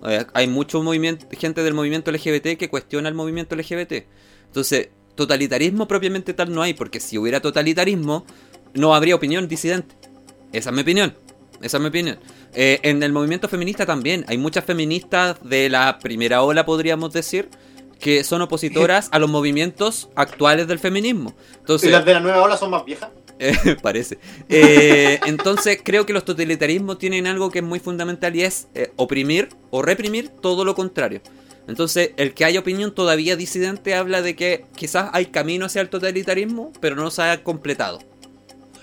Eh, hay mucho movimiento, gente del movimiento LGBT que cuestiona el movimiento LGBT. Entonces, totalitarismo propiamente tal no hay, porque si hubiera totalitarismo, no habría opinión disidente. Esa es mi opinión. Esa es mi opinión. Eh, en el movimiento feminista también hay muchas feministas de la primera ola, podríamos decir, que son opositoras a los movimientos actuales del feminismo. ¿Y Entonces, las de la nueva ola son más viejas? eh, parece. Eh, entonces creo que los totalitarismos tienen algo que es muy fundamental y es eh, oprimir o reprimir todo lo contrario. Entonces el que haya opinión todavía disidente habla de que quizás hay camino hacia el totalitarismo, pero no se ha completado.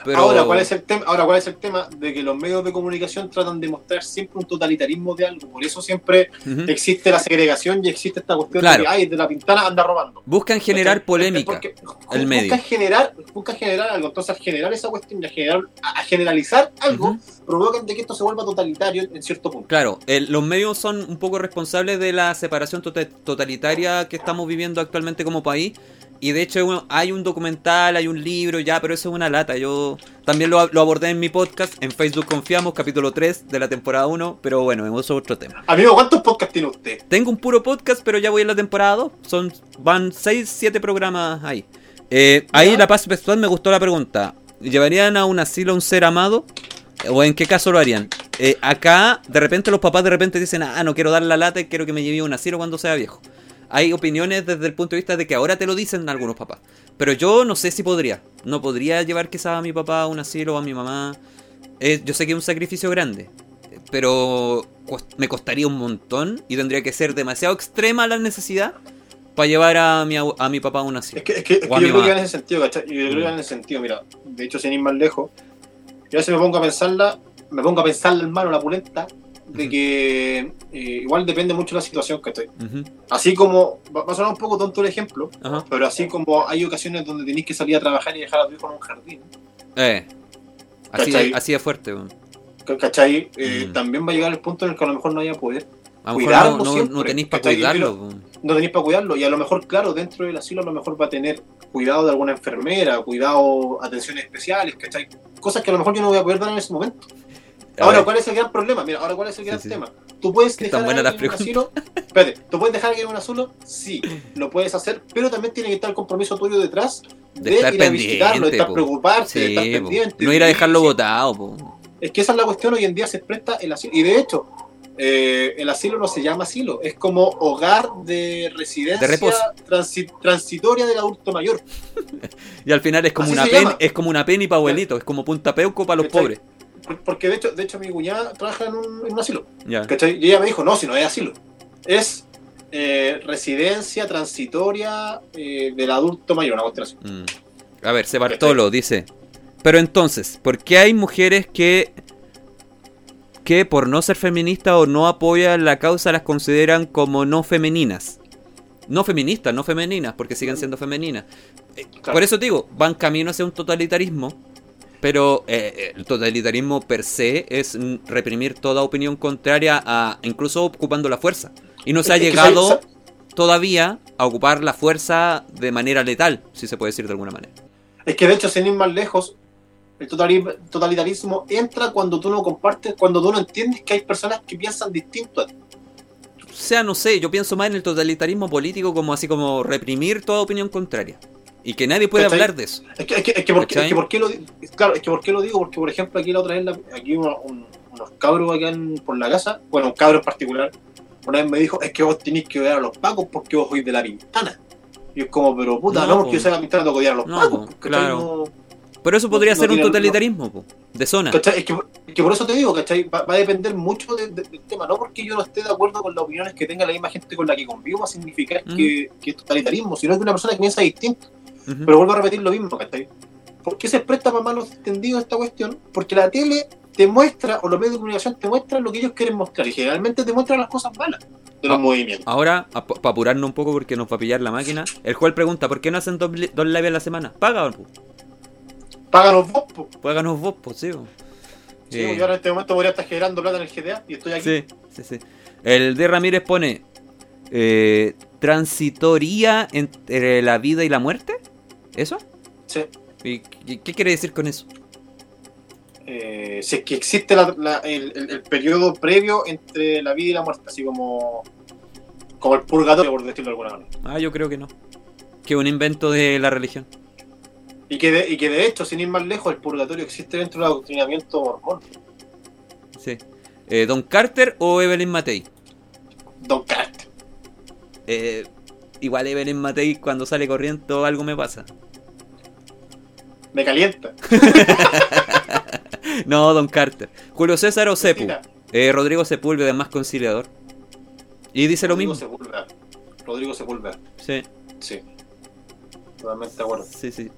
Pero- Ahora, ¿cuál es el tema? Ahora, ¿cuál es el tema? De que los medios de comunicación tratan de mostrar siempre un totalitarismo de algo. Por eso siempre existe la segregación y existe esta cuestión Claro. de que, ay, de la pintana anda robando. Buscan generar polémica. Porque el medio. Buscan generar, buscan generar algo. Entonces, al generar esa cuestión y a, generar, a generalizar algo, Ujú. provocan de que esto se vuelva totalitario en cierto punto. Claro, el- los medios son un poco responsables de la separación tota- totalitaria que estamos viviendo actualmente como país. Y de hecho bueno, hay un documental, hay un libro, ya, pero eso es una lata. Yo también lo, lo abordé en mi podcast, en Facebook Confiamos, capítulo 3 de la temporada 1, pero bueno, eso es otro tema. Amigo, ¿cuántos podcasts tiene usted? Tengo un puro podcast, pero ya voy en la temporada 2. Son, van 6, 7 programas ahí. Eh, ahí la paz textual me gustó la pregunta. ¿Llevarían a un asilo a un ser amado? ¿O en qué caso lo harían? Eh, acá, de repente los papás de repente dicen, ah, no quiero dar la lata y quiero que me lleve a un asilo cuando sea viejo. Hay opiniones desde el punto de vista de que ahora te lo dicen algunos papás. Pero yo no sé si podría. No podría llevar quizás a mi papá a un asilo o a mi mamá. Eh, yo sé que es un sacrificio grande. Pero me costaría un montón y tendría que ser demasiado extrema la necesidad para llevar a mi, a mi papá a un asilo. Es que, es que, es que O a yo creo que mamá. en ese sentido, ¿cachai? Yo creo que Mm. en ese sentido, mira, de hecho, sin ir más lejos, yo a veces me pongo a pensarla, me pongo a pensarla, hermano, la pulenta, de que eh, igual depende mucho de la situación, ¿cachai? Ujú, Así como, va a sonar un poco tonto el ejemplo, pero así como hay ocasiones donde tenéis que salir a trabajar y dejar a tu hijo en un jardín, Eh, así, ¿Cachai? así de fuerte. ¿cachai? Eh, Mm. También va a llegar el punto en el que a lo mejor no haya poder, A lo Cuidarlo no, no, siempre, no tenéis para cuidarlo. No tenéis para cuidarlo, y a lo mejor, claro, dentro del asilo a lo mejor va a tener cuidado de alguna enfermera, cuidado, atenciones especiales, ¿cachai? Cosas que a lo mejor yo no voy a poder dar en ese momento. Ahora, ¿cuál es el gran problema? Mira, ahora, ¿cuál es el gran sí. tema? ¿Tú puedes dejar a alguien en un asilo? Espérate, ¿tú puedes dejar a alguien en un asilo? Sí, lo puedes hacer, pero también tiene que estar el compromiso tuyo detrás de, De estar ir a visitarlo, de estar po. preocuparte, de estar pendiente. no ir a de- dejarlo botado. po. Es que esa es la cuestión, hoy en día se presta el asilo. Y de hecho, eh, el asilo no se llama asilo, es como hogar de residencia De reposo. transi- transitoria del adulto mayor. Y al final es como Así una pen, llama. es como una penny para abuelitos, es como punta peuco para los ¿Cachai? pobres. Por- Porque de hecho, de hecho mi cuñada trabaja en un, en un asilo. ¿cachai? Y ella me dijo, no, si no es asilo. Es eh, residencia transitoria eh, del adulto mayor, una cuestión. Mm. A ver, se Bartolo dice. Pero entonces, ¿por qué hay mujeres que que por no ser feministas o no apoyan la causa las consideran como no femeninas? No feministas, no femeninas, porque siguen siendo femeninas. Eh, Claro. Por eso te digo, van camino hacia un totalitarismo, pero eh, el totalitarismo per se es reprimir toda opinión contraria a incluso ocupando la fuerza. Y no se ha llegado todavía a ocupar la fuerza de manera letal, si se puede decir de alguna manera. Es que de hecho, sin ir más lejos, el totali- totalitarismo entra cuando tú no compartes, cuando tú no entiendes que hay personas que piensan distinto a ti. O sea, no sé, yo pienso más en el totalitarismo político como así como reprimir toda opinión contraria. Y que nadie puede ¿Cachai? hablar de eso. Es que, es que, es que, por, qué- ¿Cachai? es que por qué lo di- claro, es que por qué lo digo, porque por ejemplo aquí la otra vez, la- aquí uno- un- unos cabros acá en- por la casa, bueno, un cabro en particular, una vez me dijo, es que vos tenés que odiar a los pacos porque vos sois de la pintana. Y es como, pero puta, No, no, po. porque yo soy de la pintana, tengo que odiar a los No, pacos. claro. No- Pero eso podría ser un totalitarismo, po, de zona. ¿Cachai? Es que, es que por eso te digo, ¿cachai? Va, va a depender mucho de- de- del tema. No porque yo no esté de acuerdo con las opiniones que tenga la misma gente con la que convivo, va a significar que, que es totalitarismo, sino que una persona que piensa distinto. Pero vuelvo a repetir lo mismo, ¿cachai? ¿Por qué se presta para malos entendidos esta cuestión? Porque la tele te muestra, o los medios de comunicación te muestran lo que ellos quieren mostrar, y generalmente te muestran las cosas malas de los Ah. movimientos. Ahora, para apurarnos un poco porque nos va a pillar la máquina, el juez pregunta, ¿por qué no hacen dos, dos lives a la semana? Paga, po. Páganos vos, po. páganos vos, pues, sí. po. Sí, Eh, Yo ahora en este momento podría estar generando plata en el GTA y estoy aquí. Sí, sí, sí. El D. Ramírez pone eh, transitoría entre la vida y la muerte. ¿Eso? Sí. ¿Y qué, qué quiere decir con eso? Eh, si es que existe la- la- el, el- el periodo previo entre la vida y la muerte, así como, como el purgatorio, por decirlo de alguna manera. Ah, yo creo que no. Que un invento de la religión. Y que, de, y que de hecho, sin ir más lejos, el purgatorio existe dentro del adoctrinamiento mormón. Sí. Eh, ¿Don Carter o Evelyn Matei? Don Carter. Eh, igual Evelyn Matei cuando sale corriendo algo me pasa. Me calienta. No, Don Carter. Julio César o Cepu. Mira, Eh, Rodrigo Sepúlveda, más conciliador. Y dice lo mismo. Sepúlveda. Rodrigo Sepúlveda. Sí, Sí. Totalmente de acuerdo. sí, sí.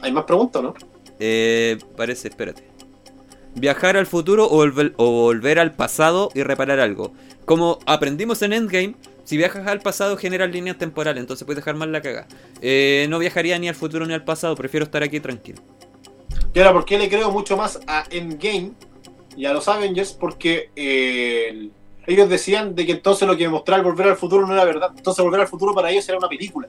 ¿Hay más preguntas, no? Eh, parece, espérate. Viajar al futuro o volver, o volver al pasado y reparar algo. Como aprendimos en Endgame, si viajas al pasado generas líneas temporales, entonces puedes dejar mal la caga. Eh, no viajaría ni al futuro ni al pasado, prefiero estar aquí tranquilo. Y ahora, ¿por qué le creo mucho más a Endgame y a los Avengers? Porque eh, el- ellos decían de que entonces lo que mostraba el Volver al Futuro no era verdad. Entonces Volver al Futuro para ellos era una película.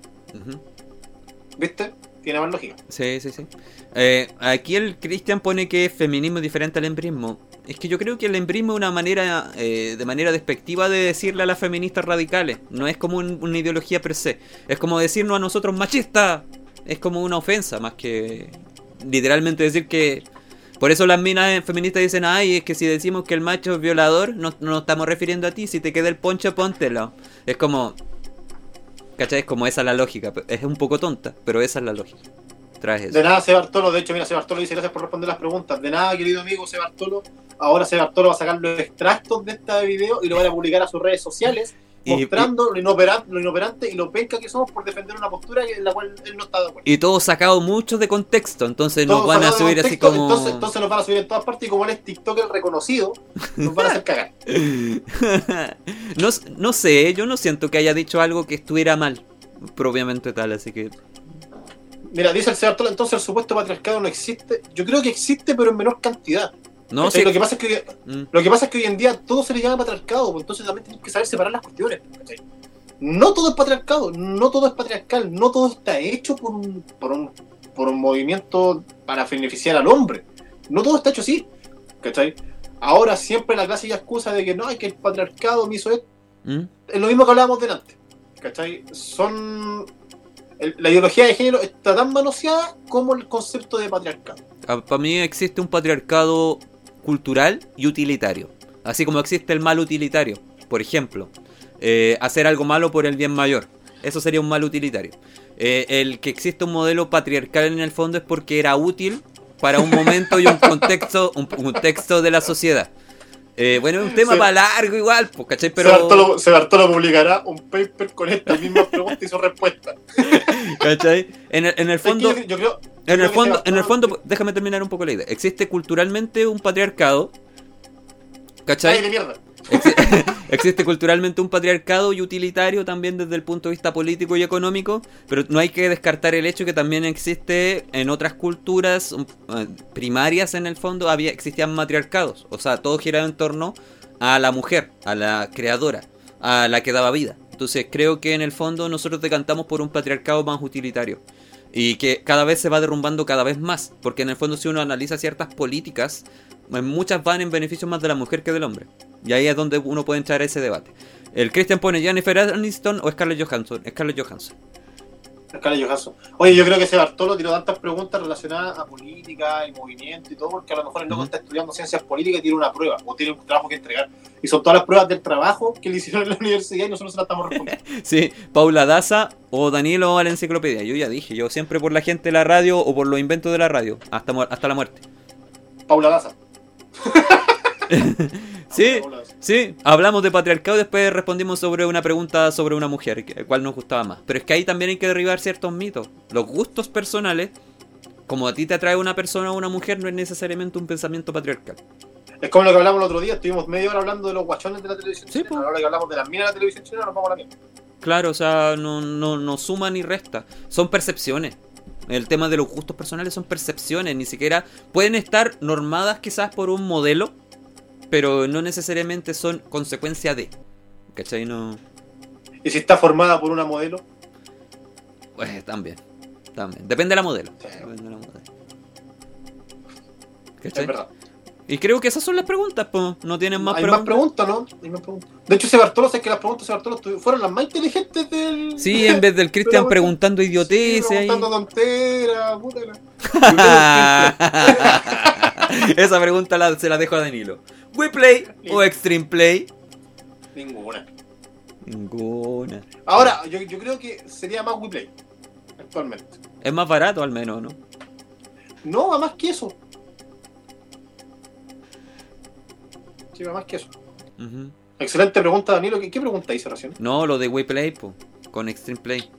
¿Viste? Tiene más lógica. Sí, sí, sí. Eh, aquí el Christian pone que feminismo es diferente al embrismo. Es que yo creo que el embrismo es una manera, eh, de manera despectiva de decirle a las feministas radicales. No es como un- una ideología per se. Es como decirnos a nosotros machistas. Es como una ofensa, más que literalmente decir que... Por eso las minas feministas dicen, ay, es que si decimos que el macho es violador, no no nos estamos refiriendo a ti. Si te queda el poncho, póntelo. Es como... ¿Cachai? Es como esa la lógica. Es un poco tonta, pero esa es la lógica. Traes. De nada, Se Bartolo. De hecho, mira, Se Bartolo dice gracias por responder las preguntas. De nada, querido amigo Se Bartolo. Ahora Se Bartolo va a sacar los extractos de este video y lo van a publicar a sus redes sociales. Y- mostrando lo, inoperante, lo inoperante y lo penca que somos por defender una postura en la cual él no está de acuerdo. Y todo sacado mucho de contexto, entonces nos van a subir así como... Entonces, entonces nos van a subir en todas partes y como él es TikToker reconocido, nos van a hacer cagar. no, no sé, yo no siento que haya dicho algo que estuviera mal, propiamente tal, así que... Mira, dice el Sebartolo, entonces el supuesto patriarcado no existe. Yo creo que existe, pero en menor cantidad. No lo, que pasa es que, Mm, lo que pasa es que hoy en día todo se le llama patriarcado, pues entonces también tenemos que saber separar las cuestiones. ¿cachai? No todo es patriarcado, no todo es patriarcal, no todo está hecho por un, por un, por un movimiento para beneficiar al hombre. No todo está hecho así. ¿cachai? Ahora siempre la clásica excusa de que no, es que el patriarcado me hizo esto. mm, es lo mismo que hablábamos delante. ¿Cachai? Son. el- la ideología de género está tan manoseada como el concepto de patriarcado. Para mí existe un patriarcado cultural y utilitario, así como existe el mal utilitario. Por ejemplo, eh, hacer algo malo por el bien mayor. Eso sería un mal utilitario. Eh, el que existe un modelo patriarcal en el fondo es porque era útil para un momento y un contexto, un, un contexto de la sociedad. Eh, bueno, es un tema Sí. para largo igual, pues, ¿cachai? Pero... Pero, Sebartolo publicará un paper con estas mismas preguntas y sus respuestas. ¿cachai? En el, en el Es que fondo, yo, yo creo, en el fondo, en el fondo, déjame terminar un poco la idea. Existe culturalmente un patriarcado, ¿cachai? Ay, Existe culturalmente un patriarcado y utilitario también desde el punto de vista político y económico, pero no hay que descartar el hecho que también existe en otras culturas eh, primarias en el fondo había existían matriarcados, o sea, todo giraba en torno a la mujer, a la creadora, a la que daba vida. Entonces creo que en el fondo nosotros decantamos por un patriarcado más utilitario y que cada vez se va derrumbando cada vez más, porque en el fondo si uno analiza ciertas políticas, eh, muchas van en beneficio más de la mujer que del hombre. Y ahí es donde uno puede entrar a ese debate. El Christian pone Jennifer Aniston o Scarlett Johansson. Scarlett Johansson. Scarlett Johansson. Oye, yo creo que Sebartolo tiró tantas preguntas relacionadas a política y movimiento y todo, porque a lo mejor el loco está estudiando ciencias políticas y tiene una prueba, o tiene un trabajo que entregar. Y son todas las pruebas del trabajo que le hicieron en la universidad y nosotros se las estamos respondiendo. Sí, Paula Daza o Danilo a la enciclopedia. Yo ya dije, yo siempre por la gente de la radio o por los inventos de la radio, hasta, hasta la muerte. Paula Daza. Sí, sí, hablamos de patriarcado y después respondimos sobre una pregunta sobre una mujer, que- cuál nos gustaba más. Pero es que ahí también hay que derribar ciertos mitos. Los gustos personales, como a ti te atrae una persona o una mujer, no es necesariamente un pensamiento patriarcal. Es como lo que hablamos el otro día, estuvimos media hora hablando de los guachones de la televisión Sí, chilena. po. A la hora que hablamos de las minas de la televisión chilena, nos vamos a la mierda. Claro, o sea, no, no, no suma ni resta. Son percepciones. El tema de los gustos personales son percepciones, ni siquiera pueden estar normadas quizás por un modelo, pero no necesariamente son consecuencia de. ¿Cachai? No. Y si está formada por una modelo, Pues también. También. Depende de la modelo. Sí. Depende de la modelo. es verdad. Y creo que esas son las preguntas, pues. No tienen más Hay preguntas. más preguntas, ¿no? Hay más preguntas. De hecho, ese Bartolo, sé que las preguntas de Bartolo estu- fueron las más inteligentes del. Sí, en vez del Cristian preguntando idioteces Sí, preguntando tonteras, puta Esa pregunta la- se la dejo a Danilo. ¿We play o Extreme Play? Ninguna. Ninguna. Ahora, yo, yo creo que sería más WePlay. Actualmente. Es más barato al menos, ¿no? No, va más que eso. Sí, va más que eso. Excelente pregunta, Danilo. ¿Qué, qué pregunta hice recién? No, lo de We Play, po, con Extreme Play.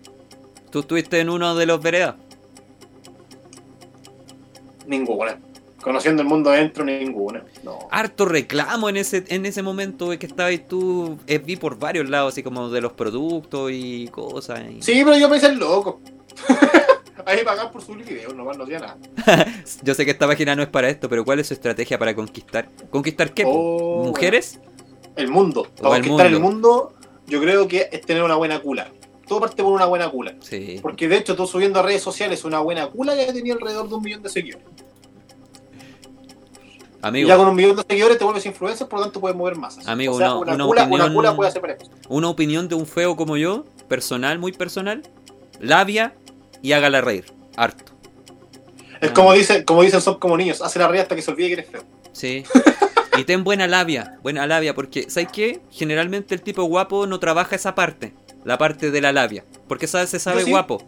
¿Tú estuviste en uno de los veredas? Ninguna. Conociendo el mundo adentro, ninguna. No. Harto reclamo en ese, en ese momento que estabas tú. eh, vi por varios lados, así como de los productos y cosas. y- Sí, pero yo me hice el loco. Ahí pagar por subir videos, nomás no hacía nada. Yo sé que esta página no es para esto, pero ¿cuál es su estrategia para conquistar? ¿Conquistar qué? Oh, ¿Mujeres? El mundo. Para el conquistar el mundo. mundo, yo creo que es tener una buena cula. Todo parte por una buena cula. Sí. Porque de hecho, tú subiendo a redes sociales una buena cula ya tenía alrededor de un millón de seguidores. Y Amigo, ya con un millón de seguidores te vuelves influencer, por lo tanto puedes mover masas. Amigo, o sea, una- cula, opinión- una cula puede hacer varias cosas. una opinión de un feo como yo, personal, muy personal, labia y hágala reír. Harto. Es Ah. como dicen, como dicen, son como niños, hace la ría hasta que se olvide que eres feo. Sí. Y ten buena labia, buena labia, porque ¿sabes qué? Generalmente el tipo guapo no trabaja esa parte, la parte de la labia, porque se sabe sí. guapo,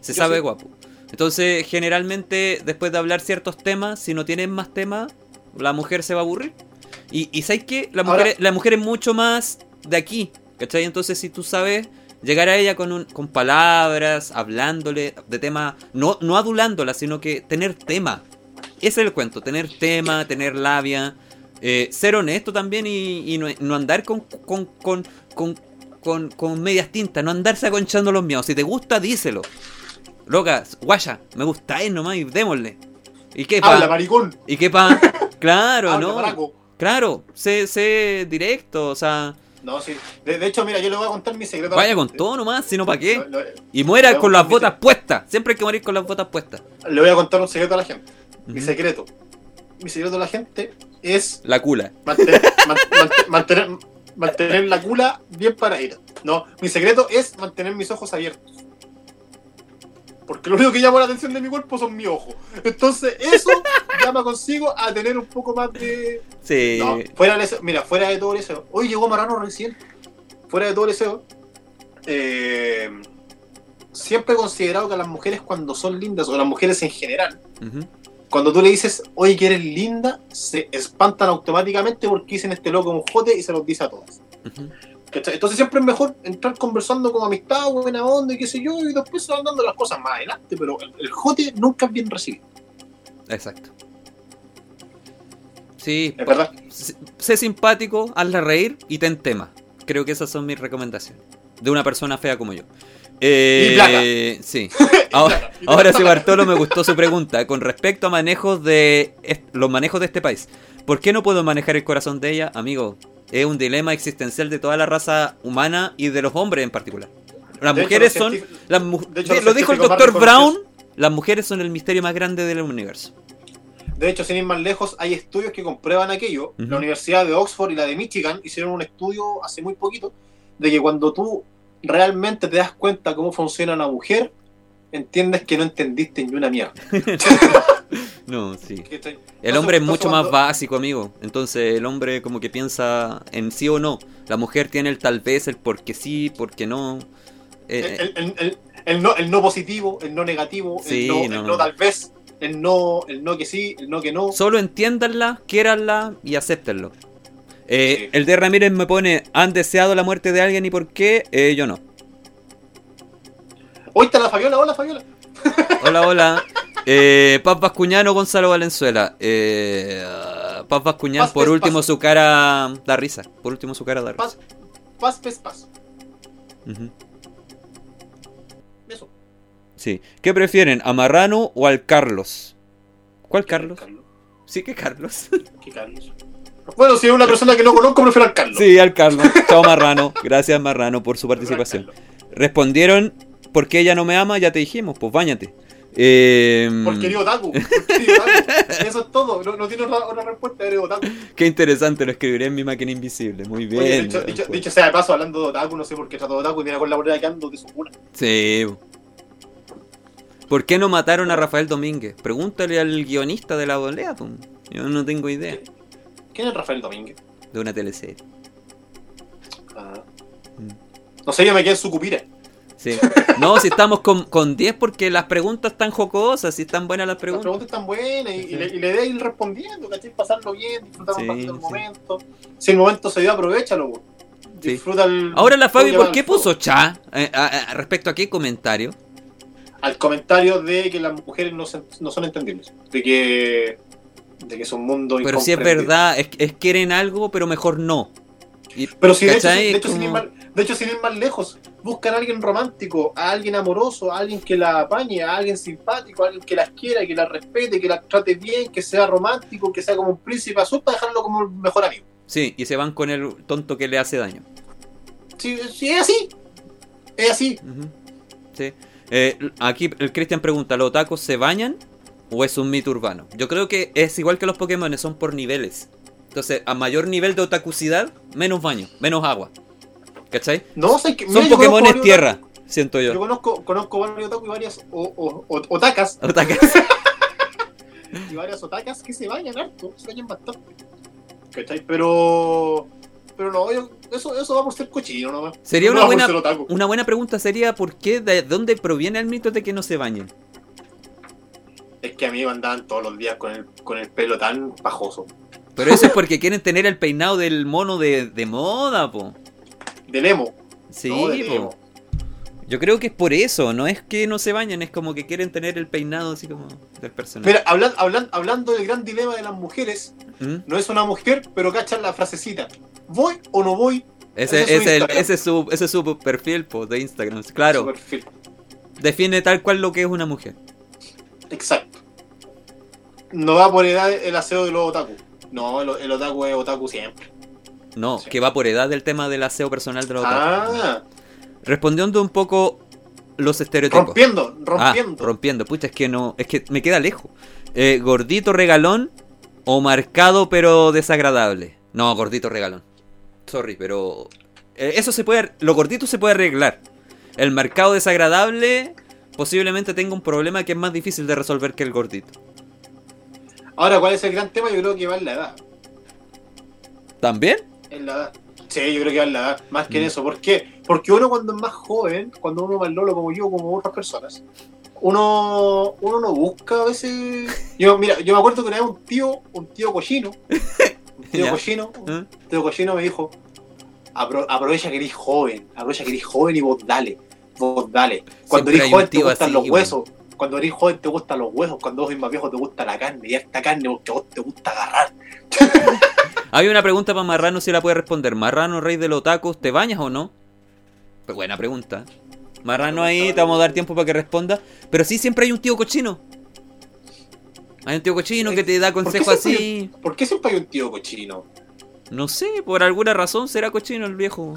se Yo sabe sí. guapo. Entonces, generalmente, después de hablar ciertos temas, si no tienen más temas, la mujer se va a aburrir. Y, y ¿sabes qué? La mujer, Ahora- la mujer es mucho más de aquí, ¿cachai? Entonces, si tú sabes llegar a ella con, un, con palabras, hablándole de temas, no, no adulándola, sino que tener tema. Ese es el cuento, tener tema, tener labia, eh, ser honesto también y, y no, no andar con, con, con, con, con, con medias tintas, no andarse aconchando los miedos. Si te gusta, díselo. Loca, guaya, me gustáis nomás y démosle. ¿Y qué pa? Habla, maricón. ¿Y qué pa? Claro, Habla, ¿no? Claro, sé, sé directo, o sea, No, sí. De, de hecho, mira, yo le voy a contar mi secreto. vaya con todo nomás, si no, ¿para qué? Lo- lo- Y muera con las botas puestas. Siempre hay que morir con las botas puestas. Le voy a contar un secreto a la gente. Mi secreto. Mi secreto a la gente es La cula. mantener, man- mant- mantener, mantener la cula bien para ir. No, mi secreto es mantener mis ojos abiertos. Porque lo único que llama la atención de mi cuerpo son mis ojos. Entonces, eso llama consigo a tener un poco más de. Sí. No, fuera de mira, fuera de todo el deseo. Hoy llegó Marano recién. Fuera de todo el deseo. eh, siempre he considerado que las mujeres cuando son lindas, o las mujeres en general, cuando tú le dices, oye, que eres linda, se espantan automáticamente porque dicen este loco un jote y se los dice a todas. Ujú. ¿Cachai? Entonces siempre es mejor entrar conversando con amistad, buena onda y qué sé yo, y después se van dando las cosas más adelante, pero el, el jote nunca es bien recibido, Exacto. Sí, es verdad. sé sé simpático, hazla reír y ten tema. Creo que esas son mis recomendaciones. De una persona fea como yo. Eh, Y. Sí. Ahora, ahora sí, Bartolo, me gustó su pregunta. Con respecto a manejos de los manejos de este país. ¿Por qué no puedo manejar el corazón de ella? Amigo, es un dilema existencial de toda la raza humana y de los hombres en particular. Las De mujeres son... científ- las mu- de hecho, los lo dijo el doctor Brown. Las mujeres son el misterio más grande del universo. De hecho, sin ir más lejos, hay estudios que comprueban aquello. La Universidad de Oxford y la de Michigan hicieron un estudio hace muy poquito de que cuando tú realmente te das cuenta cómo funciona una mujer, entiendes que no entendiste ni una mierda. No, sí. El hombre es mucho más básico, amigo. Entonces el hombre como que piensa en sí o no. La mujer tiene el tal vez, el porque sí, porque no. Eh, el, el- el- el no, el no positivo, el no negativo, Sí, el, no, no. el no tal vez, el no, el no que sí, el no que no. solo entiéndanla, quiéranla y acéptenlo. Eh, Sí. El de Ramírez me pone, ¿han deseado la muerte de alguien y por qué? Eh, yo no. Hoy está la Fabiola, hola Fabiola. Hola, hola. Eh, Paz Vascuñano, Gonzalo Valenzuela. Eh, Paz Vascuñán, por último su cara da risa. Por último su cara da risa. Paz, paz, paz. Eso. Sí. ¿Qué prefieren, a Marrano o al Carlos? ¿Cuál Carlos? Sí, que Carlos. ¿Qué Carlos? Bueno, si es una persona que no conozco, prefiero al Carlos. Sí, al Carlos. Chao Marrano. Gracias Marrano por su participación. Respondieron, ¿por qué ella no me ama? Ya te dijimos, pues bañate. Eh, Porque eres otaku. Otaku. Eso es todo. No, no tiene otra, otra respuesta. Eres otaku. Qué interesante, lo escribiré en mi máquina invisible. Muy bien. Oye, dicho, weón, dicho- pues. dicho sea de paso, hablando de otaku, no sé por qué trato de otaku y viene con la moneda que ando de su cuna. Sí. ¿Por qué no mataron a Rafael Domínguez? Pregúntale al guionista de la volea, po. Yo no tengo idea. ¿Quién es Rafael Domínguez? De una teleserie. Ah. Mm. No sé, yo me quedé en su cupira. Sí. No, si estamos con, con 10 porque las preguntas están jocosas, si están buenas las Las preguntas. preguntas están buenas y, Sí. y le, y le de ir respondiendo, ¿cachai? Pasarlo bien, disfrutar Sí, un el momento. Si el momento se dio, aprovechalo, güey. Disfruta el. Ahora la Fabi, ¿por qué puso cha? Eh, a- a- respecto a qué comentario. Al comentario de que las mujeres no, se- no son entendibles. De que. De que es un mundo Pero si es verdad, es, es quieren algo, pero mejor no. Y- Pero si de hecho, de, sin ir más, de hecho, sin ir más lejos, buscan a alguien romántico, a alguien amoroso, a alguien que la apañe, a alguien simpático, a alguien que las quiera, que las respete, que las trate bien, que sea romántico, que sea como un príncipe azul para dejarlo como el mejor amigo. Sí, y se van con el tonto que le hace daño. Si, si es así, es así. Sí. Eh, aquí el Cristian pregunta, ¿los otakus se bañan o es un mito urbano? Yo creo que es igual que los Pokémon, son por niveles. Entonces, a mayor nivel de otakucidad, menos baño, menos agua. ¿Cachai? No sé que. Son varios tierra, otaku- siento Yo yo. conozco, conozco varios otaku y varias o- o- o- otakas Otakas. y varias otakas que se bañan harto, se bañan bastante. ¿Cachai? Pero. Pero no, yo, eso, eso va por ser cochino nomás. Sería No una buena, una buena pregunta sería ¿por qué? ¿De dónde proviene el mito de que no se bañen? Es que a mí me andaban todos los días con el, con el pelo tan pajoso. Pero eso es porque quieren tener el peinado del mono de, de moda, po. Del emo. Sí, no, del po. emo. Yo creo que es por eso, no es que no se bañen, es como que quieren tener el peinado así como del personaje. Mira, hablan, hablan- hablando del gran dilema de las mujeres, ¿Mm? no es una mujer, pero cachan la frasecita. ¿Voy o no voy? Ese, Ese es su ese, el- Instagram. ese es su, ese es su perfil po, de Instagram. Su Claro, perfil. define tal cual lo que es una mujer. Exacto. No va por edad el aseo de los otaku. No, el, el otaku es otaku siempre. No, Sí. que va por edad del tema del aseo personal de los. Ah, Respondiendo un poco los estereotipos. rompiendo, Ah, rompiendo. rompiendo. Pucha, es que no, es que me queda lejos. Eh, gordito regalón o marcado pero desagradable. No, gordito regalón. Sorry, pero eh, eso se puede, lo gordito se puede arreglar. El marcado desagradable posiblemente tenga un problema que es más difícil de resolver que el gordito. Ahora, ¿cuál es el gran tema? Yo creo que va en la edad. ¿También? En la edad. Sí, yo creo que en la edad. Más que en Mm. eso. ¿Por qué? Porque uno cuando es más joven, cuando uno es más lolo como yo, como otras personas, uno, uno no busca a veces. Yo, mira, yo me acuerdo que una vez un tío, un tío cochino, un tío cochino, un tío cochino me dijo, "Apro- aprovecha que eres joven, aprovecha que eres joven y vos dale, vos dale. Cuando Siempre eres joven te gustan así, los huesos. Cuando eres joven te gustan los huesos, cuando vos eres más viejo te gusta la carne, y esta carne porque vos te gusta agarrar. Hay una pregunta para Marrano si la puede responder. Marrano, rey de los tacos, ¿te bañas o no? Pues buena pregunta. Marrano ahí, te vamos a dar tiempo para que responda. Pero sí, siempre hay un tío cochino. Hay un tío cochino que te da ¿Por qué consejos así. ¿Por qué siempre hay un tío cochino? No sé, por alguna razón será cochino el viejo.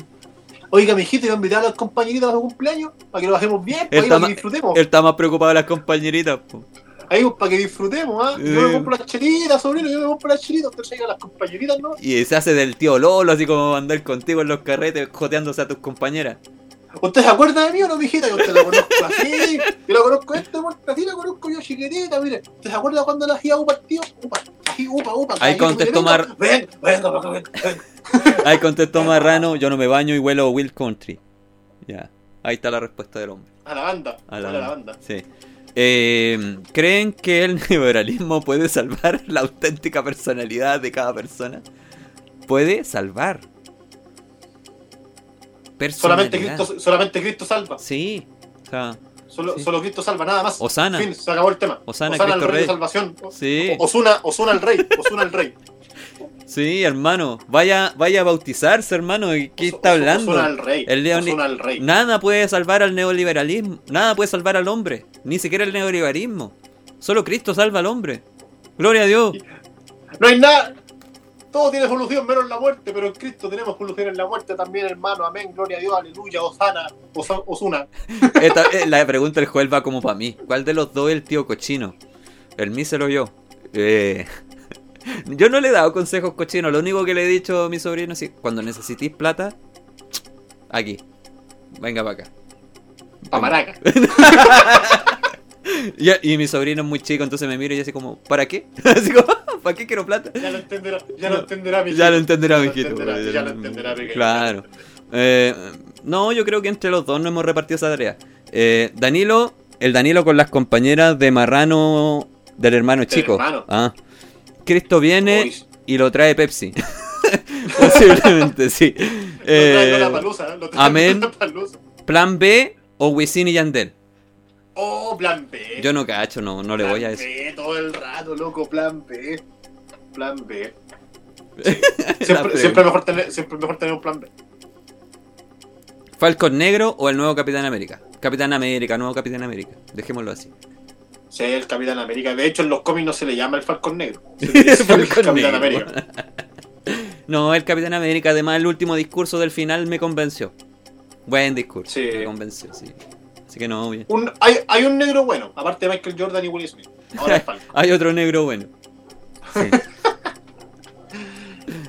Oiga, mijito, yo invitar a las compañeritas a su cumpleaños para que lo hacemos bien, para, que disfrutemos. Él está más preocupado de las compañeritas. po. Ahí, pues, para que disfrutemos, ¿ah? Yo me compro las chelitas, sobrino, yo me compro las chelitas, usted traiga las compañeritas, ¿no? Y se hace del tío Lolo, así como andar contigo en los carretes, joteándose a tus compañeras. ¿Usted se acuerda de mí o no, mijita? Yo te la conozco así, yo la conozco esta muerta, así la conozco yo chiquitita, mire. ¿Usted se acuerda cuando la hacía upa, tío? Upa, así, upa, upa. Ahí contestó venga, Mar- Ven, venga, venga, venga. Ahí contestó Marrano, yo no me baño y huelo a Will Country. Ya, ahí está la respuesta del hombre. A la banda, A la, a la banda. Sí. Eh, ¿Creen que el neoliberalismo puede salvar la auténtica personalidad de cada persona? Puede salvar. Solamente. Cristo, solamente Cristo salva. Sí. O sea, Solo, Sí. solo Cristo salva, nada más. Osana. Fin, se acabó el tema. Osana, el Cristo rey, Rey. de salvación. Sí. Osuna, Osuna el rey. Osuna el rey. Sí, hermano. Vaya, vaya a bautizarse, hermano. ¿y ¿Qué está hablando? El rey. El rey. Nada puede salvar al neoliberalismo. Nada puede salvar al hombre. Ni siquiera el neoliberalismo. Solo Cristo salva al hombre. Gloria a Dios. No hay nada. Todo tiene solución menos la muerte, pero en Cristo tenemos solución en la muerte también, hermano. Amén, gloria a Dios, aleluya, Osana, Osa- Osuna. Esta- eh, la pregunta del Joel va como para mí. ¿Cuál de los dos es el tío cochino? El míselo yo. Eh, yo no le he dado consejos cochinos. Lo único que le he dicho a mi sobrino es: cuando necesitís plata, aquí. Venga para acá. Pamaraca. Y, y mi sobrino es muy chico, entonces me mira y así como, ¿para qué? Así como, ¿para qué quiero plata? Ya lo entenderá, ya lo entenderá, mi Ya lo hijito. entenderá, Ya lo mijito. entenderá, Ya lo entenderá, pequeño. Claro. Eh, no, yo creo que entre los dos no hemos repartido esa tarea. Eh, Danilo, el Danilo con las compañeras de Marrano del hermano chico. hermano. Ah. Cristo viene Uy. y lo trae Pepsi. Posiblemente, sí. Lo Eh, traigo a la palusa, lo traigo amén. plan B o Wisin y Yandel. Oh, plan B. Yo no cacho, no, no le voy a eso. B, todo el rato, loco, plan B. Plan B. Siempre, siempre, mejor tener, siempre mejor tener un plan B. ¿Falcon Negro o el nuevo Capitán América? Capitán América, nuevo Capitán América. Dejémoslo así. Sí, el Capitán América. De hecho, en los cómics no se le llama el Falcon Negro. Se le dice el Capitán Negro. América. No, el Capitán América, además el último discurso del final me convenció. Buen discurso, Sí. me convenció, sí. Así que no, bien. Un, hay, hay un negro bueno, aparte de Michael Jordan y Will Smith. Ahora es Falcon. Hay otro negro bueno. Sí.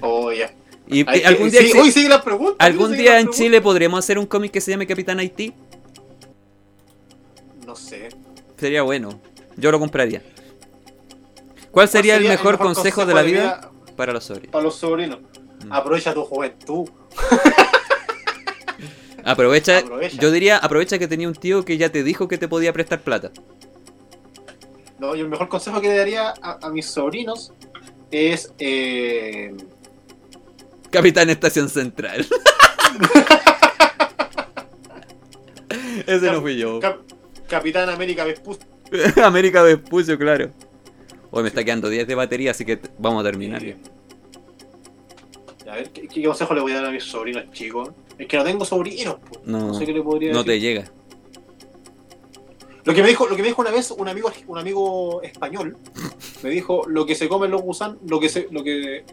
Oh, ya. Y, Hay algún día, sí, hoy sigue la pregunta. algún día en pregunta. Chile podremos hacer un cómic que se llame Capitán Haití. No sé. Sería bueno. Yo lo compraría. ¿Cuál sería, el, mejor consejo, de la vida para los sobrinos? para los sobrinos? Mm. Aprovecha tu juventud. Aprovecha, Aprovecha. yo diría, aprovecha que tenía un tío que ya te dijo que te podía prestar plata. No, y el mejor consejo que le daría a, a mis sobrinos es eh, Capitán Estación Central. Ese no fui yo. Cap- Capitán América Vespucio. América Vespucio, claro. Hoy me está quedando 10 de batería, así que vamos a terminar. Eh, A ver, ¿qué, qué consejo le voy a dar a mis sobrinos chicos? Es que no tengo sobrinos, po. No, no sé qué le podría no decir. te llega. Lo que me dijo, lo que me dijo una vez un amigo, un amigo español, me dijo lo que se comen los gusanos, lo que se, lo que,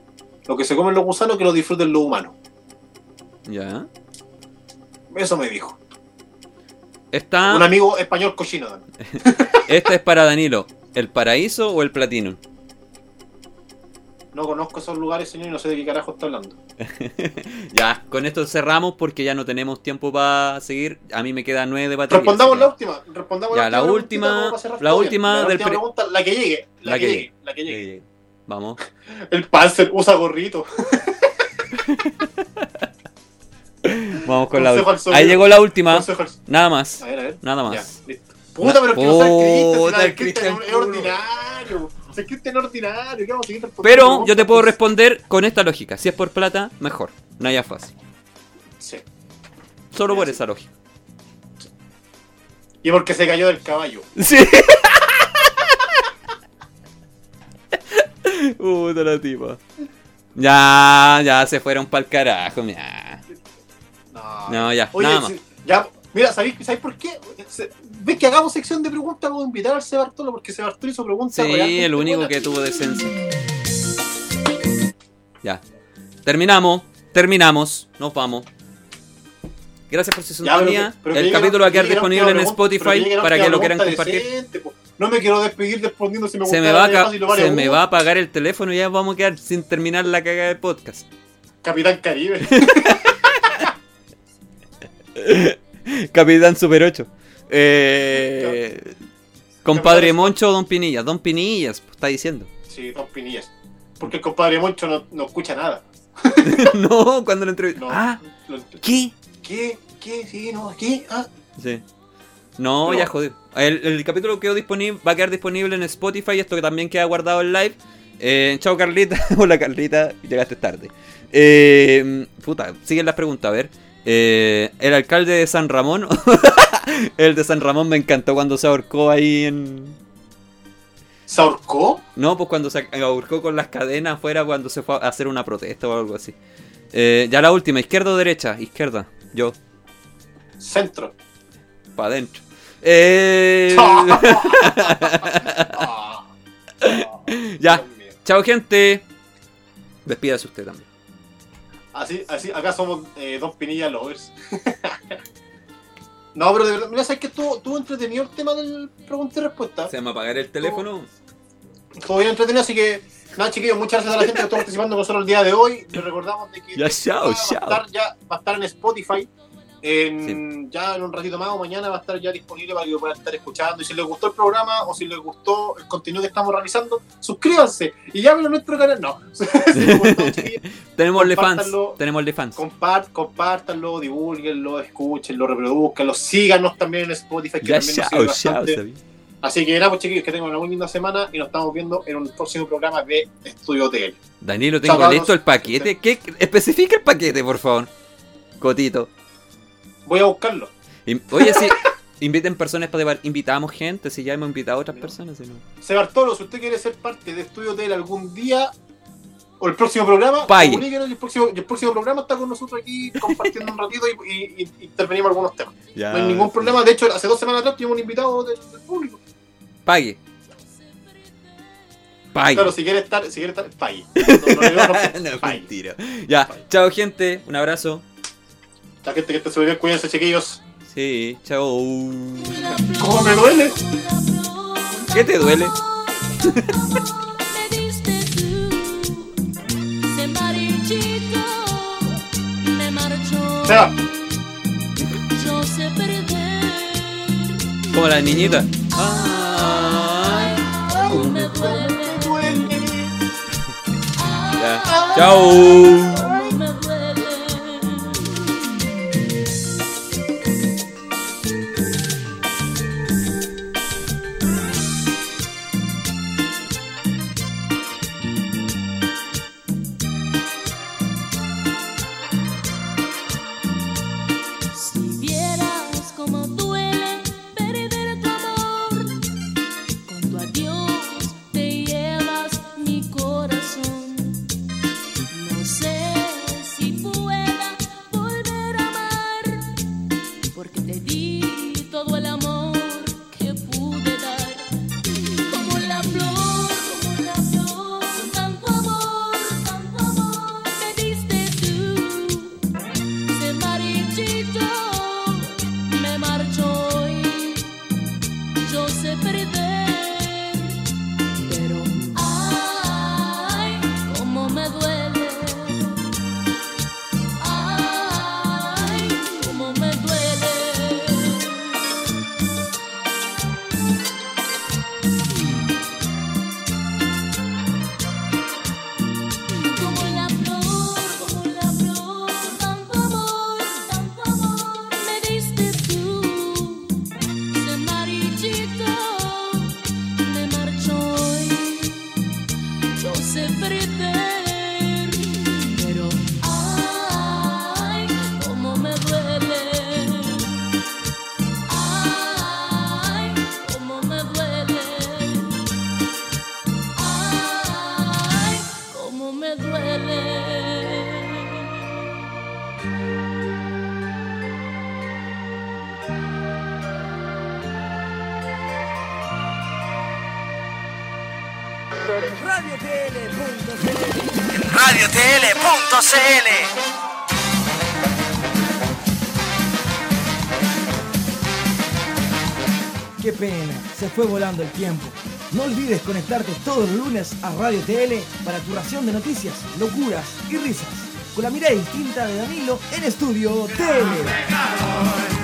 lo que se comen los gusanos que lo disfruten los humanos. Ya. Eso me dijo. Está, Un amigo español cochino también. esta es para Danilo. ¿El paraíso o el platino? No conozco esos lugares, señor, y no sé de qué carajo está hablando. Ya, con esto cerramos porque ya no tenemos tiempo para seguir. A mí me quedan 9 de batería. Respondamos la última. Respondamos Ya, la última- la última del pregunta, la que llegue. La, La que, que llegue. La que llegue. Eh, Vamos. El Panzer usa gorrito. Vamos con la Consejo última. Ahí llegó la última. Nada más. A ver, a ver. Nada Ya, más. listo. Puta, pero es que no sabes Cristian, el el es ordinario. El Cristian es ordinario, ¿qué vamos a seguir Pero yo te puedo responder con esta lógica. Si es por plata, mejor. No haya fácil. Sí. Solo por Sí. esa lógica. Y porque se cayó del caballo. Sí. Puta la tipa. Ya, ya se fueron pa'l carajo. ya. No, No, ya, Oye, nada más. sí, ya, mira, ¿sabéis, ¿sabéis por qué? ¿Ves que hagamos sección de preguntas? Vamos a invitar al Sebartolo porque Sebartolo hizo preguntas. Sí, el único buenas. que tuvo decencia. Ya. Terminamos. Terminamos. Nos vamos. Gracias por su sintonía. el capítulo va a quedar disponible en Spotify para que lo quieran compartir. no me quiero despedir respondiendo si me Se me, va se me va a apagar el teléfono y ya vamos a quedar sin terminar la cagada del podcast. Capitán Caribe. Capitán Super 8. Eh, compadre Moncho o Don Pinillas. Don Pinillas, pues, está diciendo. sí, dos pinillas. Porque el compadre Moncho no, no escucha nada. no, cuando lo entrevisté. No, Ah, lo- ¿qué? ¿Qué? ¿Qué? Sí, no, ¿qué? Ah. Sí. No, Pero- ya jodido. El, el capítulo quedó disponible, va a quedar disponible en Spotify, esto que también queda guardado en live. Eh, chao Carlita, hola Carlita, llegaste tarde. Eh, puta, siguen las preguntas, a ver. Eh, el alcalde de San Ramón. el de San Ramón me encantó cuando se ahorcó ahí en. ¿Se ahorcó? No, pues cuando se ahorcó con las cadenas afuera cuando se fue a hacer una protesta o algo así. Eh, ya la última, izquierda o derecha, izquierda. Yo, Centro. para adentro. Eh, Ah. ya, chao gente. Despídase usted también. Así, así, acá somos eh, dos pinillas lovers. no, pero de verdad, mira, sabes que estuvo, estuvo entretenido el tema del pregunta y respuesta. ¿Se llama apagar el teléfono? Estuvo bien entretenido, así que nada, chiquillos, muchas gracias a la gente que estuvo participando con nosotros el día de hoy. Les recordamos de que Ya, chao, programa chao. Va, a estar ya, va a estar en Spotify. En, Ya en un ratito más o mañana va a estar ya disponible para que lo puedan estar escuchando. Y si les gustó el programa o si les gustó el contenido que estamos realizando, suscríbanse y llámenlo a nuestro canal. No. Tenemos de fans. Tenemos de fans. Compart, compártanlo, divulguenlo, escúchenlo, reproduzcanlo, síganos también en Spotify, que Ya, también nos chao. Así que nada, pues chiquillos, que tengan una muy linda semana y nos estamos viendo en un próximo programa de Estudio TL. Danilo, tengo Chao, listo el paquete. ¿Qué? Especifica el paquete, por favor. Cotito. Voy a buscarlo. Oye, sí. Inviten personas para debar- Invitamos gente, si ya hemos invitado a otras personas. si no. Se Bartolo, si usted quiere ser parte de Estudio TL algún día o el próximo programa, comuníquenos y el próximo, el próximo programa está con nosotros aquí compartiendo un ratito y, y- y intervenimos algunos temas. Ya, no hay ningún sí. problema. De hecho, hace dos semanas atrás tuvimos un invitado del, del público. Pague. Pague. Claro, si quiere estar, si quiere estar, pague. No, no, no, no, pague. mentira. Ya, chao gente, un abrazo. La gente que súper bien, cuídense, chiquillos. Sí, chao. ¿Cómo me duele? ¿Qué te duele? Me diste tú, se marchito, me marchó. Se va. Yo sé perder. Como la niñita. Ay. Ay, me duele. Ya. Chao. El tiempo. No olvides conectarte todos los lunes a Radio TL para tu ración de noticias, locuras y risas. Con la mirada distinta de Danilo en Estudio TL.